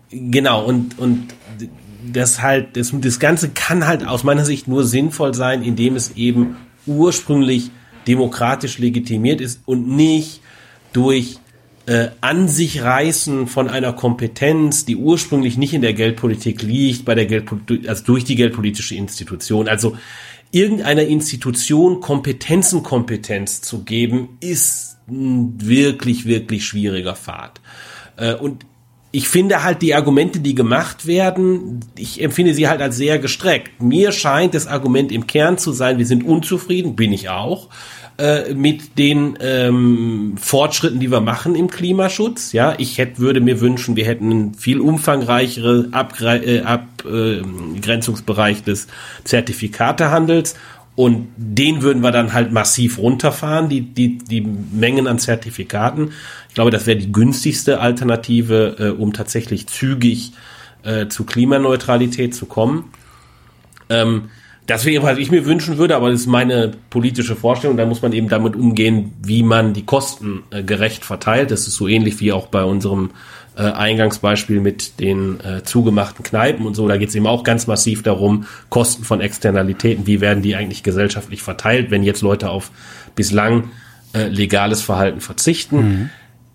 Genau, und, und das halt, das, das Ganze kann halt aus meiner Sicht nur sinnvoll sein, indem es eben ursprünglich demokratisch legitimiert ist und nicht durch äh, an sich reißen von einer Kompetenz, die ursprünglich nicht in der Geldpolitik liegt, bei der Geldpolitik, also durch die geldpolitische Institution. Also irgendeiner Institution Kompetenzenkompetenz zu geben, ist ein wirklich, wirklich schwieriger Pfad. Äh, und ich finde halt die Argumente, die gemacht werden, ich empfinde sie halt als sehr gestreckt. Mir scheint das Argument im Kern zu sein, wir sind unzufrieden, bin ich auch, äh, mit den ähm, Fortschritten, die wir machen im Klimaschutz. Ja, ich hätte, würde mir wünschen, wir hätten einen viel umfangreichere Abgre äh, Abgrenzungsbereich des Zertifikatehandels und den würden wir dann halt massiv runterfahren, die, die, die Mengen an Zertifikaten. Ich glaube, das wäre die günstigste Alternative, äh, um tatsächlich zügig äh, zu Klimaneutralität zu kommen. Ähm, das wäre, was ich mir wünschen würde, aber das ist meine politische Vorstellung. Da muss man eben damit umgehen, wie man die Kosten äh, gerecht verteilt. Das ist so ähnlich wie auch bei unserem äh, Eingangsbeispiel mit den äh, zugemachten Kneipen und so. Da geht es eben auch ganz massiv darum, Kosten von Externalitäten, wie werden die eigentlich gesellschaftlich verteilt, wenn jetzt Leute auf bislang äh, legales Verhalten verzichten. Mhm.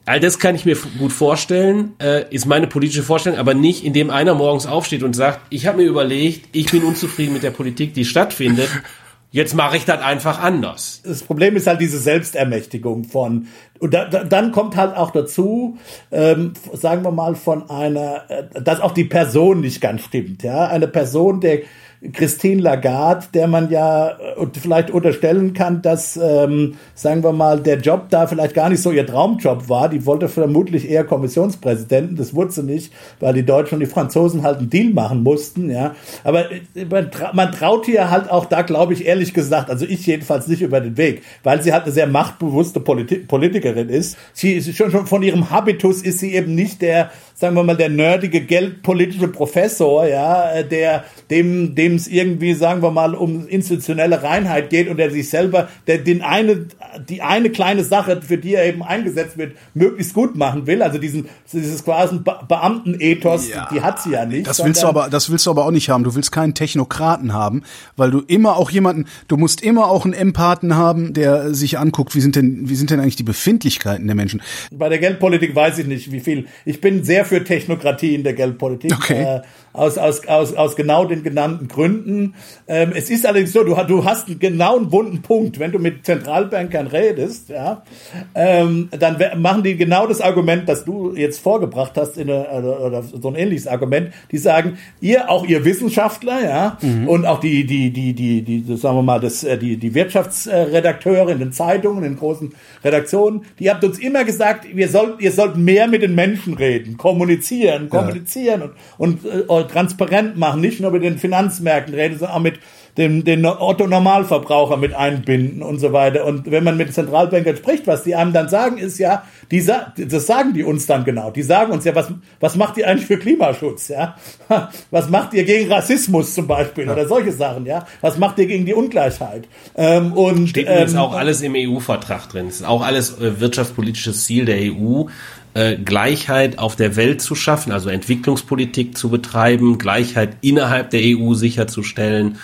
All das kann ich mir gut vorstellen, äh, ist meine politische Vorstellung, aber nicht, indem einer morgens aufsteht und sagt, ich habe mir überlegt, ich bin unzufrieden mit der Politik, die stattfindet. Jetzt mache ich das einfach anders. Das Problem ist halt diese Selbstermächtigung von und da, da, dann kommt halt auch dazu, ähm, sagen wir mal von einer, äh, dass auch die Person nicht ganz stimmt. Ja, eine Person, der Christine Lagarde, der man ja äh, vielleicht unterstellen kann, dass, ähm, sagen wir mal, der Job da vielleicht gar nicht so ihr Traumjob war. Die wollte vermutlich eher Kommissionspräsidenten. Das wurde sie nicht, weil die Deutschen und die Franzosen halt einen Deal machen mussten. Ja, aber äh, man, man traut ihr halt auch da, glaube ich, ehrlich gesagt, also ich jedenfalls nicht über den Weg, weil sie halt eine sehr machtbewusste Politi Politikerin ist. Sie ist schon, schon von ihrem Habitus ist sie eben nicht der sagen wir mal, der nerdige geldpolitische Professor, ja, der, dem, dem es irgendwie, sagen wir mal, um institutionelle Reinheit geht und der sich selber, der den eine, die eine kleine Sache, für die er eben eingesetzt wird, möglichst gut machen will. Also diesen, dieses quasi Beamtenethos, ja, die hat sie ja nicht. Das willst du aber, das willst du aber auch nicht haben. Du willst keinen Technokraten haben, weil du immer auch jemanden, du musst immer auch einen Empathen haben, der sich anguckt, wie sind denn, wie sind denn eigentlich die Befindlichkeiten der Menschen? Bei der Geldpolitik weiß ich nicht, wie viel. Ich bin sehr für Technokratie in der Geldpolitik. Okay. Äh, aus, aus, aus, aus genau den genannten Gründen. Ähm, es ist allerdings so, du, du hast einen genauen bunten Punkt. Wenn du mit Zentralbankern redest, ja, ähm, dann machen die genau das Argument, das du jetzt vorgebracht hast, in eine, oder, oder so ein ähnliches Argument. Die sagen, ihr, auch ihr Wissenschaftler, ja, mhm. und auch die, die, die, die, die, sagen wir mal, das, äh, die, die Wirtschaftsredakteure in den Zeitungen, in den großen Redaktionen, die habt uns immer gesagt, wir sollt, ihr sollt mehr mit den Menschen reden, kommunizieren, kommunizieren ja. und, und äh, transparent machen, nicht nur mit den Finanzmärkten reden, sondern auch mit den, den Otto-Normalverbraucher mit einbinden und so weiter. Und wenn man mit Zentralbankern spricht, was die einem dann sagen, ist ja, die, das sagen die uns dann genau. Die sagen uns ja, was, was macht ihr eigentlich für Klimaschutz, ja? Was macht ihr gegen Rassismus zum Beispiel ja. oder solche Sachen, ja? Was macht ihr gegen die Ungleichheit? Ähm, und, Steht übrigens ähm, auch alles im EU-Vertrag drin. Es ist auch alles äh, wirtschaftspolitisches Ziel der EU. Äh, Gleichheit auf der Welt zu schaffen, also Entwicklungspolitik zu betreiben, Gleichheit innerhalb der EU sicherzustellen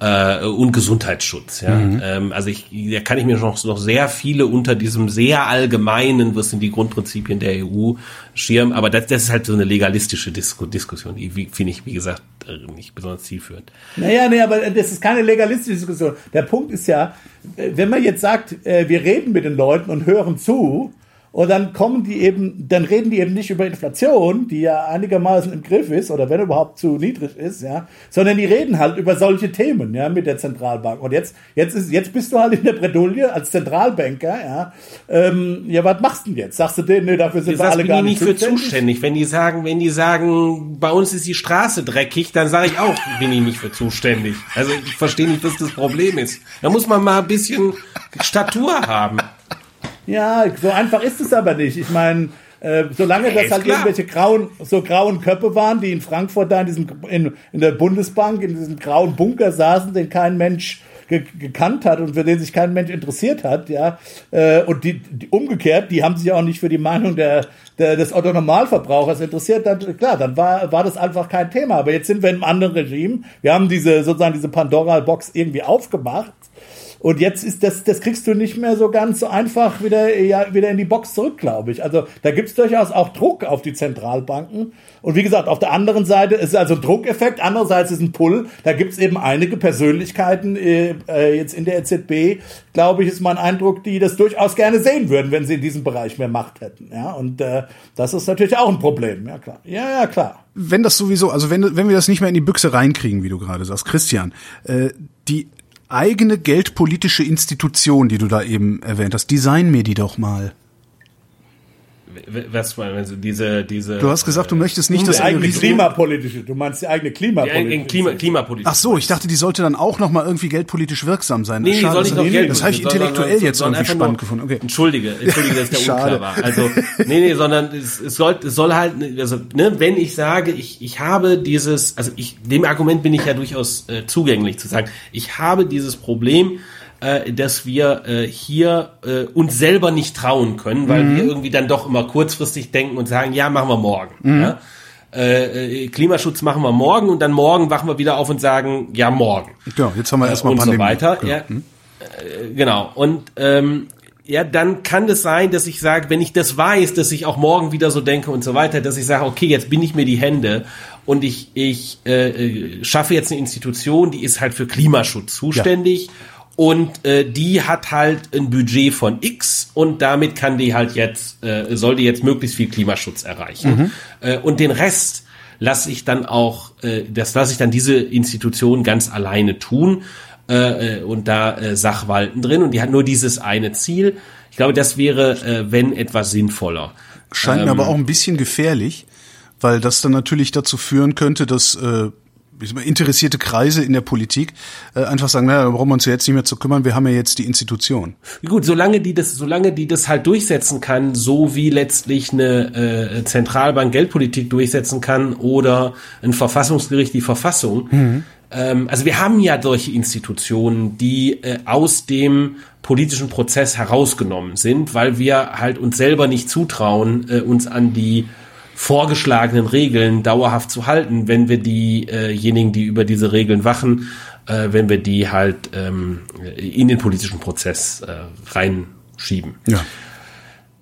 äh, und Gesundheitsschutz. Ja? Mhm. Ähm, also ich, da kann ich mir noch, noch sehr viele unter diesem sehr allgemeinen, was sind die Grundprinzipien der EU, schirmen. Aber das, das ist halt so eine legalistische Disku Diskussion, die finde ich, wie gesagt, äh, nicht besonders zielführend. Naja, nee, aber das ist keine legalistische Diskussion. Der Punkt ist ja, wenn man jetzt sagt, wir reden mit den Leuten und hören zu, und dann kommen die eben, dann reden die eben nicht über Inflation, die ja einigermaßen im Griff ist oder wenn überhaupt zu niedrig ist, ja, sondern die reden halt über solche Themen, ja, mit der Zentralbank. Und jetzt, jetzt ist, jetzt bist du halt in der Bredouille als Zentralbanker, ja. Ähm, ja, was machst du denn jetzt? Sagst du denen, nee, dafür sind wir alle gar nicht, nicht für zuständig. Wenn die sagen, wenn die sagen, bei uns ist die Straße dreckig, dann sage ich auch, bin ich nicht für zuständig. Also ich verstehe nicht, was das Problem ist. Da muss man mal ein bisschen Statur haben. Ja, so einfach ist es aber nicht. Ich meine, äh, solange das halt klar. irgendwelche grauen, so grauen Köpfe waren, die in Frankfurt da in diesem, in, in der Bundesbank, in diesem grauen Bunker saßen, den kein Mensch ge gekannt hat und für den sich kein Mensch interessiert hat, ja, äh, und die, die umgekehrt, die haben sich auch nicht für die Meinung der, der des Otto Normalverbrauchers interessiert, dann klar, dann war war das einfach kein Thema. Aber jetzt sind wir in einem anderen Regime. Wir haben diese sozusagen diese Pandora Box irgendwie aufgemacht Und jetzt ist das, das kriegst du nicht mehr so ganz so einfach wieder, ja, wieder in die Box zurück, glaube ich. Also da gibt es durchaus auch Druck auf die Zentralbanken. Und wie gesagt, auf der anderen Seite ist also ein Druckeffekt, andererseits ist ein Pull. Da gibt es eben einige Persönlichkeiten äh, äh, jetzt in der EZB, glaube ich, ist mein Eindruck, die das durchaus gerne sehen würden, wenn sie in diesem Bereich mehr Macht hätten. Ja, und äh, das ist natürlich auch ein Problem. Ja, klar. Ja, ja, klar. Wenn das sowieso, also wenn, wenn wir das nicht mehr in die Büchse reinkriegen, wie du gerade sagst, Christian, äh, die eigene geldpolitische Institution, die du da eben erwähnt hast, design mir die doch mal. Was also diese, diese. Du hast gesagt, du möchtest nicht, dass eigene klimapolitische. Du meinst die eigene klimapolitische. Die Klima, klimapolitische. Ach so, ich dachte, die sollte dann auch noch mal irgendwie geldpolitisch wirksam sein. Nee, Schade, die soll nicht noch Geld. Das habe ich intellektuell jetzt irgendwie spannend nur, gefunden. Okay. Entschuldige, entschuldige, dass der unklar war. Also nee, nee, sondern es, es soll, es soll halt, also ne, wenn ich sage, ich, ich habe dieses, also ich, dem Argument bin ich ja durchaus äh, zugänglich zu sagen, ich habe dieses Problem äh, dass wir äh, hier äh, uns selber nicht trauen können, weil mhm. wir irgendwie dann doch immer kurzfristig denken und sagen, ja, machen wir morgen. Mhm. Ja? Äh, äh Klimaschutz machen wir morgen und dann morgen wachen wir wieder auf und sagen, ja, morgen. Ja, jetzt haben wir erstmal und Pandemie. so weiter. Genau. Ja, mhm. äh, genau. Und ähm, ja, dann kann es sein, dass ich sage, wenn ich das weiß, dass ich auch morgen wieder so denke und so weiter, dass ich sage, okay, jetzt bin ich mir die Hände und ich, ich äh, äh schaffe jetzt eine Institution, die ist halt für Klimaschutz zuständig. Ja und äh, die hat halt ein Budget von X und damit kann die halt jetzt, äh, soll die jetzt möglichst viel Klimaschutz erreichen. Mhm. Äh, und den Rest lasse ich dann auch, äh, das lasse ich dann diese Institution ganz alleine tun äh, äh, und da äh, Sachwalten drin und die hat nur dieses eine Ziel. Ich glaube, das wäre, äh, wenn etwas sinnvoller. Scheint ähm, mir aber auch ein bisschen gefährlich, weil das dann natürlich dazu führen könnte, dass äh, interessierte Kreise in der Politik äh, einfach sagen, naja, da brauchen wir uns ja jetzt nicht mehr zu kümmern, wir haben ja jetzt die Institution. Gut, solange die das, solange die das halt durchsetzen kann, so wie letztlich eine äh, Zentralbank Geldpolitik durchsetzen kann oder ein Verfassungsgericht die Verfassung. Mhm. Ähm, also wir haben ja solche Institutionen, die äh, aus dem politischen Prozess herausgenommen sind, weil wir halt uns selber nicht zutrauen, äh, uns an die vorgeschlagenen Regeln dauerhaft zu halten, wenn wir diejenigen, die über diese Regeln wachen, äh, wenn wir die halt ähm, in den politischen Prozess äh, reinschieben. Ja.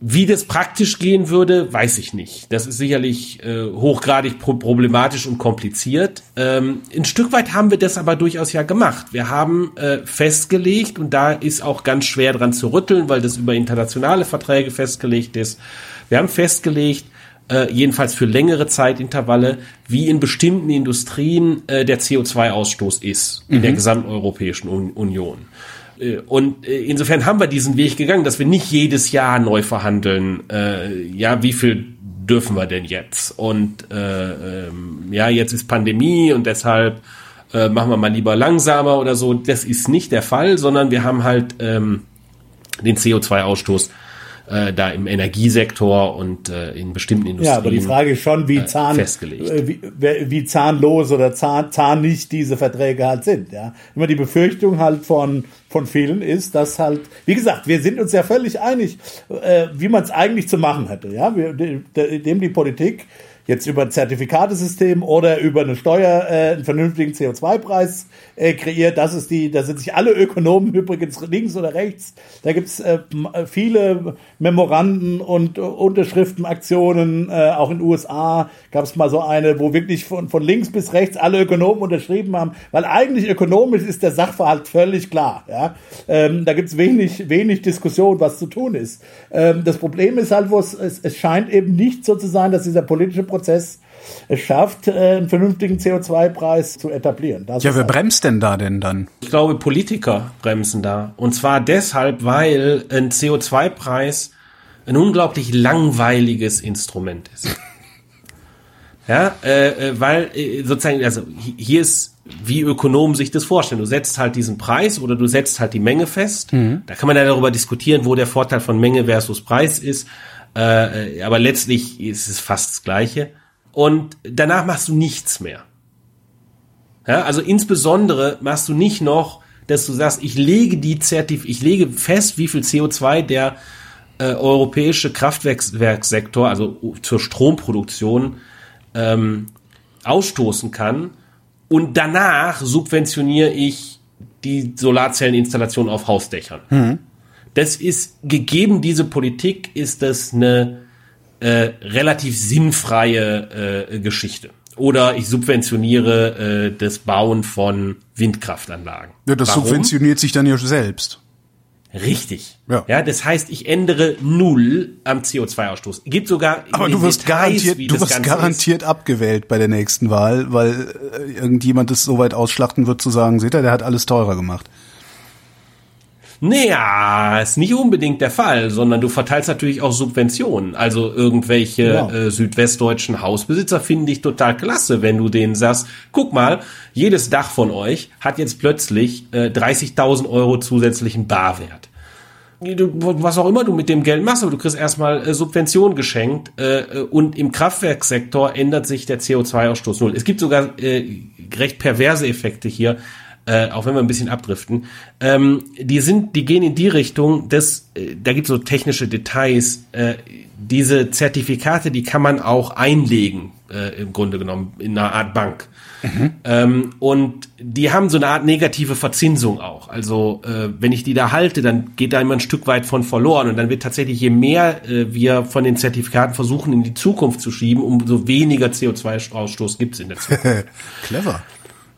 Wie das praktisch gehen würde, weiß ich nicht. Das ist sicherlich äh, hochgradig pro problematisch und kompliziert. Ähm, ein Stück weit haben wir das aber durchaus ja gemacht. Wir haben äh, festgelegt, und da ist auch ganz schwer dran zu rütteln, weil das über internationale Verträge festgelegt ist. Wir haben festgelegt, äh, jedenfalls für längere Zeitintervalle, wie in bestimmten Industrien äh, der CO2-Ausstoß ist in der mhm. gesamten Europäischen Un Union. Äh, und äh, insofern haben wir diesen Weg gegangen, dass wir nicht jedes Jahr neu verhandeln, ja, wie viel dürfen wir denn jetzt? Und äh, ähm, ja, jetzt ist Pandemie und deshalb machen wir mal lieber langsamer oder so. Das ist nicht der Fall, sondern wir haben halt ähm, den CO2-Ausstoß äh, da im Energiesektor und äh, in bestimmten Industrien. Ja, aber die Frage ist schon, wie, äh, Zahn, äh, wie, wie zahnlos oder zahn, zahnlich diese Verträge halt sind. Ja, immer die Befürchtung halt von von vielen ist, dass halt, wie gesagt, wir sind uns ja völlig einig, äh, wie man es eigentlich zu machen hätte. Ja, wir, dem die Politik jetzt über ein Zertifikatesystem oder über eine Steuer äh, einen vernünftigen CO2-Preis äh, kreiert. Das ist die, da sind sich alle Ökonomen übrigens links oder rechts. Da gibt's äh, viele Memoranden und äh, Unterschriftenaktionen. Äh, auch in den USA gab es mal so eine, wo wirklich von, von links bis rechts alle Ökonomen unterschrieben haben, weil eigentlich ökonomisch ist der Sachverhalt völlig klar. Ja? Ähm, da gibt's wenig, wenig Diskussion, was zu tun ist. Ähm, das Problem ist halt, wo es, es, es scheint eben nicht so zu sein, dass dieser politische Prozess es schafft, äh, einen vernünftigen CO2-Preis zu etablieren. Das ja, wer bremst denn da denn dann? Ich glaube, Politiker bremsen da. Und zwar deshalb, weil ein CO2-Preis ein unglaublich langweiliges Instrument ist. ja, äh, äh, weil äh, sozusagen, also hier ist wie Ökonomen sich das vorstellen. Du setzt halt diesen Preis oder du setzt halt die Menge fest. Mhm. Da kann man ja darüber diskutieren, wo der Vorteil von Menge versus Preis ist. Äh, aber letztlich ist es fast das Gleiche. Und danach machst du nichts mehr. Ja, also insbesondere machst du nicht noch, dass du sagst, ich lege die Zertif ich lege fest, wie viel CO2 der äh, europäische Kraftwerkssektor, also zur Stromproduktion, ähm, ausstoßen kann. Und danach subventioniere ich die Solarzelleninstallation auf Hausdächern. Mhm. Das ist gegeben diese Politik, ist das eine äh, relativ sinnfreie äh, Geschichte. Oder ich subventioniere äh, das Bauen von Windkraftanlagen. Ja, das Warum? subventioniert sich dann ja selbst. Richtig. Ja. ja, das heißt, ich ändere null am CO2-Ausstoß. Gibt sogar. Aber du wirst Details, garantiert, du wirst Ganze garantiert abgewählt bei der nächsten Wahl, weil äh, irgendjemand es so weit ausschlachten wird zu sagen, seht ihr, der hat alles teurer gemacht. Naja, ist nicht unbedingt der Fall, sondern du verteilst natürlich auch Subventionen. Also irgendwelche Ja. äh, südwestdeutschen Hausbesitzer finden dich total klasse, wenn du denen sagst, guck mal, jedes Dach von euch hat jetzt plötzlich äh, 30.000 Euro zusätzlichen Barwert. Du, was auch immer du mit dem Geld machst, aber du kriegst erstmal äh, Subventionen geschenkt äh, und im Kraftwerkssektor ändert sich der CO2-Ausstoß null. Es gibt sogar äh, recht perverse Effekte hier, äh, auch wenn wir ein bisschen abdriften. Ähm, die sind, die gehen in die Richtung, dass äh, da gibt es so technische Details. Äh, diese Zertifikate, die kann man auch einlegen äh, im Grunde genommen in einer Art Bank. Ähm, und die haben so eine Art negative Verzinsung auch. Also äh, wenn ich die da halte, dann geht da immer ein Stück weit von verloren. Und dann wird tatsächlich, je mehr äh, wir von den Zertifikaten versuchen in die Zukunft zu schieben, umso weniger CO2-Ausstoß gibt es in der Zukunft. Clever.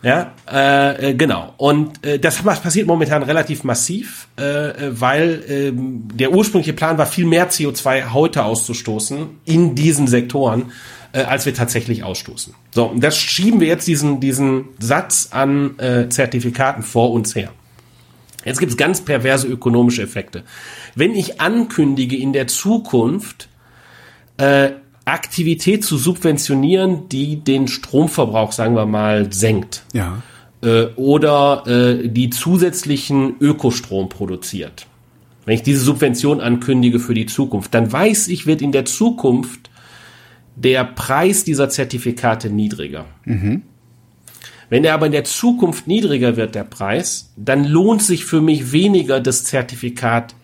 Ja, äh, äh, genau. Und äh, das passiert momentan relativ massiv, äh, äh, weil ähm, der ursprüngliche Plan war, viel mehr CO2 heute auszustoßen in diesen Sektoren, äh, als wir tatsächlich ausstoßen. So, und das schieben wir jetzt diesen, diesen Satz an äh, Zertifikaten vor uns her. Jetzt gibt es ganz perverse ökonomische Effekte. Wenn ich ankündige, in der Zukunft äh, Aktivität zu subventionieren, die den Stromverbrauch, sagen wir mal, senkt Ja. äh, oder äh, die zusätzlichen Ökostrom produziert. Wenn ich diese Subvention ankündige für die Zukunft, dann weiß ich, wird in der Zukunft der Preis dieser Zertifikate niedriger. Wenn der aber in der Zukunft niedriger wird, der Preis, dann lohnt sich für mich weniger, das Zertifikat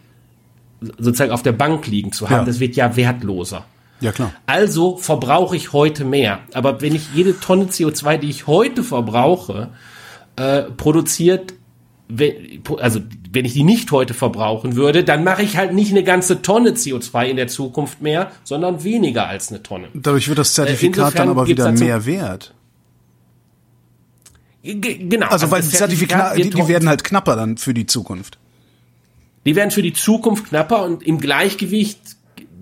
sozusagen auf der Bank liegen zu haben. Ja. Das wird ja wertloser. Ja, klar. Also verbrauche ich heute mehr. Aber wenn ich jede Tonne CO2, die ich heute verbrauche, äh, produziert, we- also wenn ich die nicht heute verbrauchen würde, dann mache ich halt nicht eine ganze Tonne CO2 in der Zukunft mehr, sondern weniger als eine Tonne. Dadurch wird das Zertifikat insofern dann aber wieder mehr wert. Genau. Also, weil das die Zertifikate, die, die werden halt knapper dann für die Zukunft. Die werden für die Zukunft knapper und im Gleichgewicht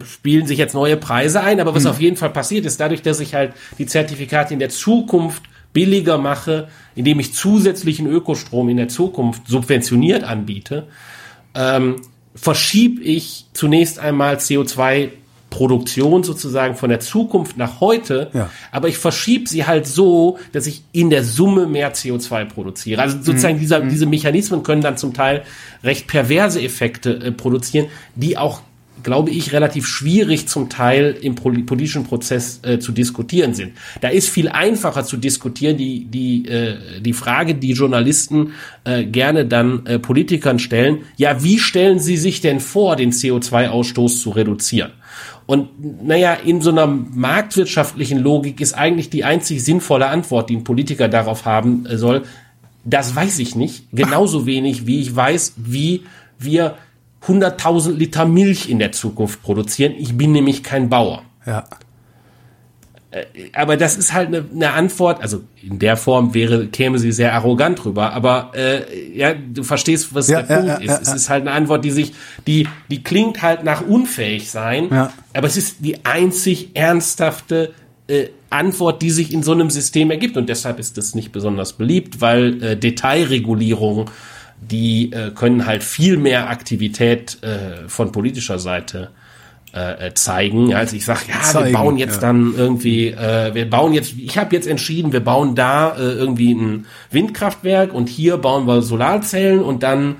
spielen sich jetzt neue Preise ein. Aber was auf jeden Fall passiert ist, dadurch, dass ich halt die Zertifikate in der Zukunft billiger mache, indem ich zusätzlichen Ökostrom in der Zukunft subventioniert anbiete, ähm, verschiebe ich zunächst einmal CO2 Produktion sozusagen von der Zukunft nach heute, Ja. aber ich verschiebe sie halt so, dass ich in der Summe mehr CO2 produziere. Also sozusagen dieser, diese Mechanismen können dann zum Teil recht perverse Effekte äh, produzieren, die auch, glaube ich, relativ schwierig zum Teil im poli- politischen Prozess äh, zu diskutieren sind. Da ist viel einfacher zu diskutieren, die, die, äh, die Frage, die Journalisten äh, gerne dann äh, Politikern stellen, ja, wie stellen sie sich denn vor, den CO2-Ausstoß zu reduzieren? Und naja, in so einer marktwirtschaftlichen Logik ist eigentlich die einzig sinnvolle Antwort, die ein Politiker darauf haben äh, soll, das weiß ich nicht. Genauso wenig, wie ich weiß, wie wir 100.000 Liter Milch in der Zukunft produzieren. Ich bin nämlich kein Bauer. Ja. Aber das ist halt eine, eine Antwort, also in der Form wäre, käme sie sehr arrogant rüber, aber äh, ja, du verstehst, was Ja, der ja, Punkt ja, ist. es ist halt eine Antwort, die sich, die, die klingt halt nach unfähig sein, Ja. aber es ist die einzig ernsthafte äh, Antwort, die sich in so einem System ergibt. Und deshalb ist das nicht besonders beliebt, weil äh, Detailregulierung, die äh, können halt viel mehr Aktivität äh, von politischer Seite äh, äh, zeigen. Ja, Also ich sage, ja, Zeigen, wir bauen jetzt ja. dann irgendwie, äh, wir bauen jetzt, ich habe jetzt entschieden, wir bauen da äh, irgendwie ein Windkraftwerk und hier bauen wir Solarzellen und dann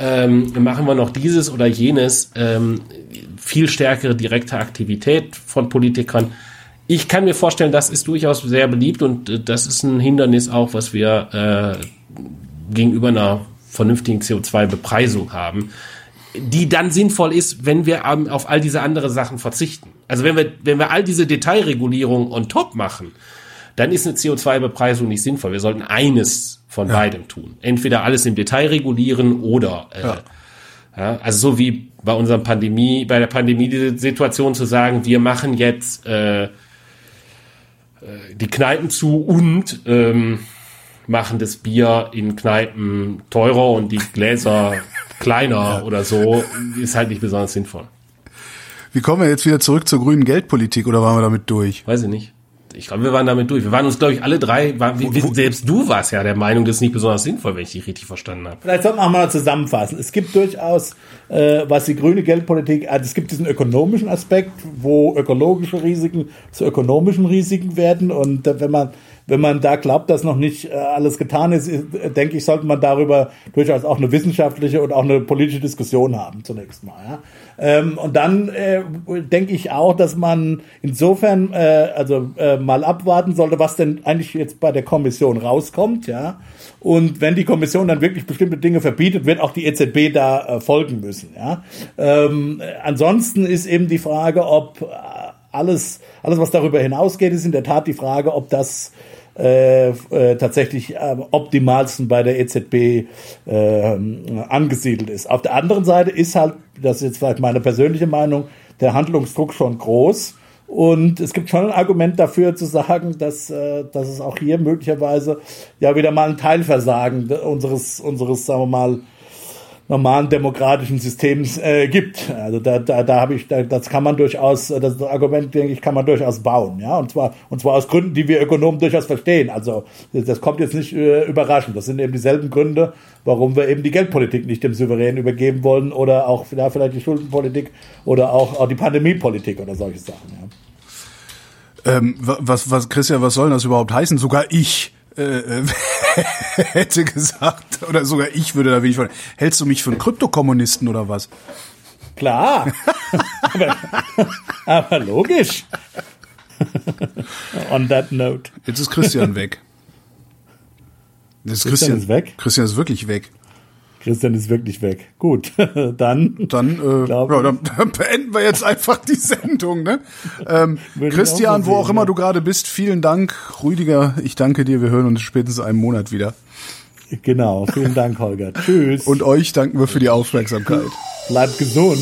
ähm, machen wir noch dieses oder jenes, ähm, viel stärkere direkte Aktivität von Politikern. Ich kann mir vorstellen, das ist durchaus sehr beliebt und äh, das ist ein Hindernis auch, was wir äh, gegenüber einer vernünftigen CO2-Bepreisung haben, die dann sinnvoll ist, wenn wir ähm, auf all diese andere Sachen verzichten. Also wenn wir, wenn wir all diese Detailregulierung on top machen, dann ist eine CO2-Bepreisung nicht sinnvoll. Wir sollten eines von beidem tun. Entweder alles im Detail regulieren oder äh, Ja. ja, also so wie bei unserem Pandemie, bei der Pandemie-Situation zu sagen, wir machen jetzt äh, äh, die Kneipen zu und ähm, machen das Bier in Kneipen teurer und die Gläser kleiner oder so, ist halt nicht besonders sinnvoll. Wie kommen wir jetzt wieder zurück zur grünen Geldpolitik oder waren wir damit durch? Weiß ich nicht. Ich glaube, wir waren damit durch. Wir waren uns, glaube ich, alle drei, war, wir, wir, selbst du warst ja der Meinung, das ist nicht besonders sinnvoll, wenn ich dich richtig verstanden habe. Vielleicht sollten wir auch mal zusammenfassen. Es gibt durchaus, äh, was die grüne Geldpolitik, also es gibt diesen ökonomischen Aspekt, wo ökologische Risiken zu ökonomischen Risiken werden. Und äh, wenn man wenn man da glaubt, dass noch nicht äh, alles getan ist, äh, denke ich, sollte man darüber durchaus auch eine wissenschaftliche und auch eine politische Diskussion haben zunächst mal. Ja? Ähm, und dann äh, denke ich auch, dass man insofern äh, also äh, mal abwarten sollte, was denn eigentlich jetzt bei der Kommission rauskommt, ja. Und wenn die Kommission dann wirklich bestimmte Dinge verbietet, wird auch die EZB da äh, folgen müssen, ja. Ähm, äh, ansonsten ist eben die Frage, ob alles, alles, was darüber hinausgeht, ist in der Tat die Frage, ob das äh, äh, tatsächlich am optimalsten bei der EZB äh, angesiedelt ist. Auf der anderen Seite ist halt, das ist jetzt vielleicht meine persönliche Meinung, der Handlungsdruck schon groß. Und es gibt schon ein Argument dafür zu sagen, dass, äh, dass es auch hier möglicherweise ja wieder mal ein Teilversagen unseres, unseres, sagen wir mal, normalen demokratischen Systems äh, gibt. Also da, da, da habe ich, da, das kann man durchaus, äh, das Argument, denke ich, kann man durchaus bauen, ja. Und zwar, und zwar aus Gründen, die wir Ökonomen durchaus verstehen. Also das, kommt jetzt nicht äh, überraschend. Das sind eben dieselben Gründe, warum wir eben die Geldpolitik nicht dem Souverän übergeben wollen oder auch ja, vielleicht die Schuldenpolitik oder auch, auch die Pandemiepolitik oder solche Sachen. Ja. Ähm, wa- was, was, Christian, was soll das überhaupt heißen? Sogar ich äh, äh, hätte gesagt, oder sogar ich würde da wenig von. Hältst du mich für einen Kryptokommunisten oder was? Klar, aber, aber logisch. On that note. Jetzt ist Christian weg. Jetzt ist Christian ist weg? Christian ist wirklich weg. Christian ist wirklich weg. Gut, dann. Dann, äh, Glaub- ja, dann, dann beenden wir jetzt einfach die Sendung. Ne? Ähm, Christian, auch so wo sehen, auch immer ja. du gerade bist, vielen Dank. Rüdiger, ich danke dir. Wir hören uns spätestens einen Monat wieder. Genau, vielen Dank, Holger. Tschüss. Und euch danken wir für die Aufmerksamkeit. bleibt gesund.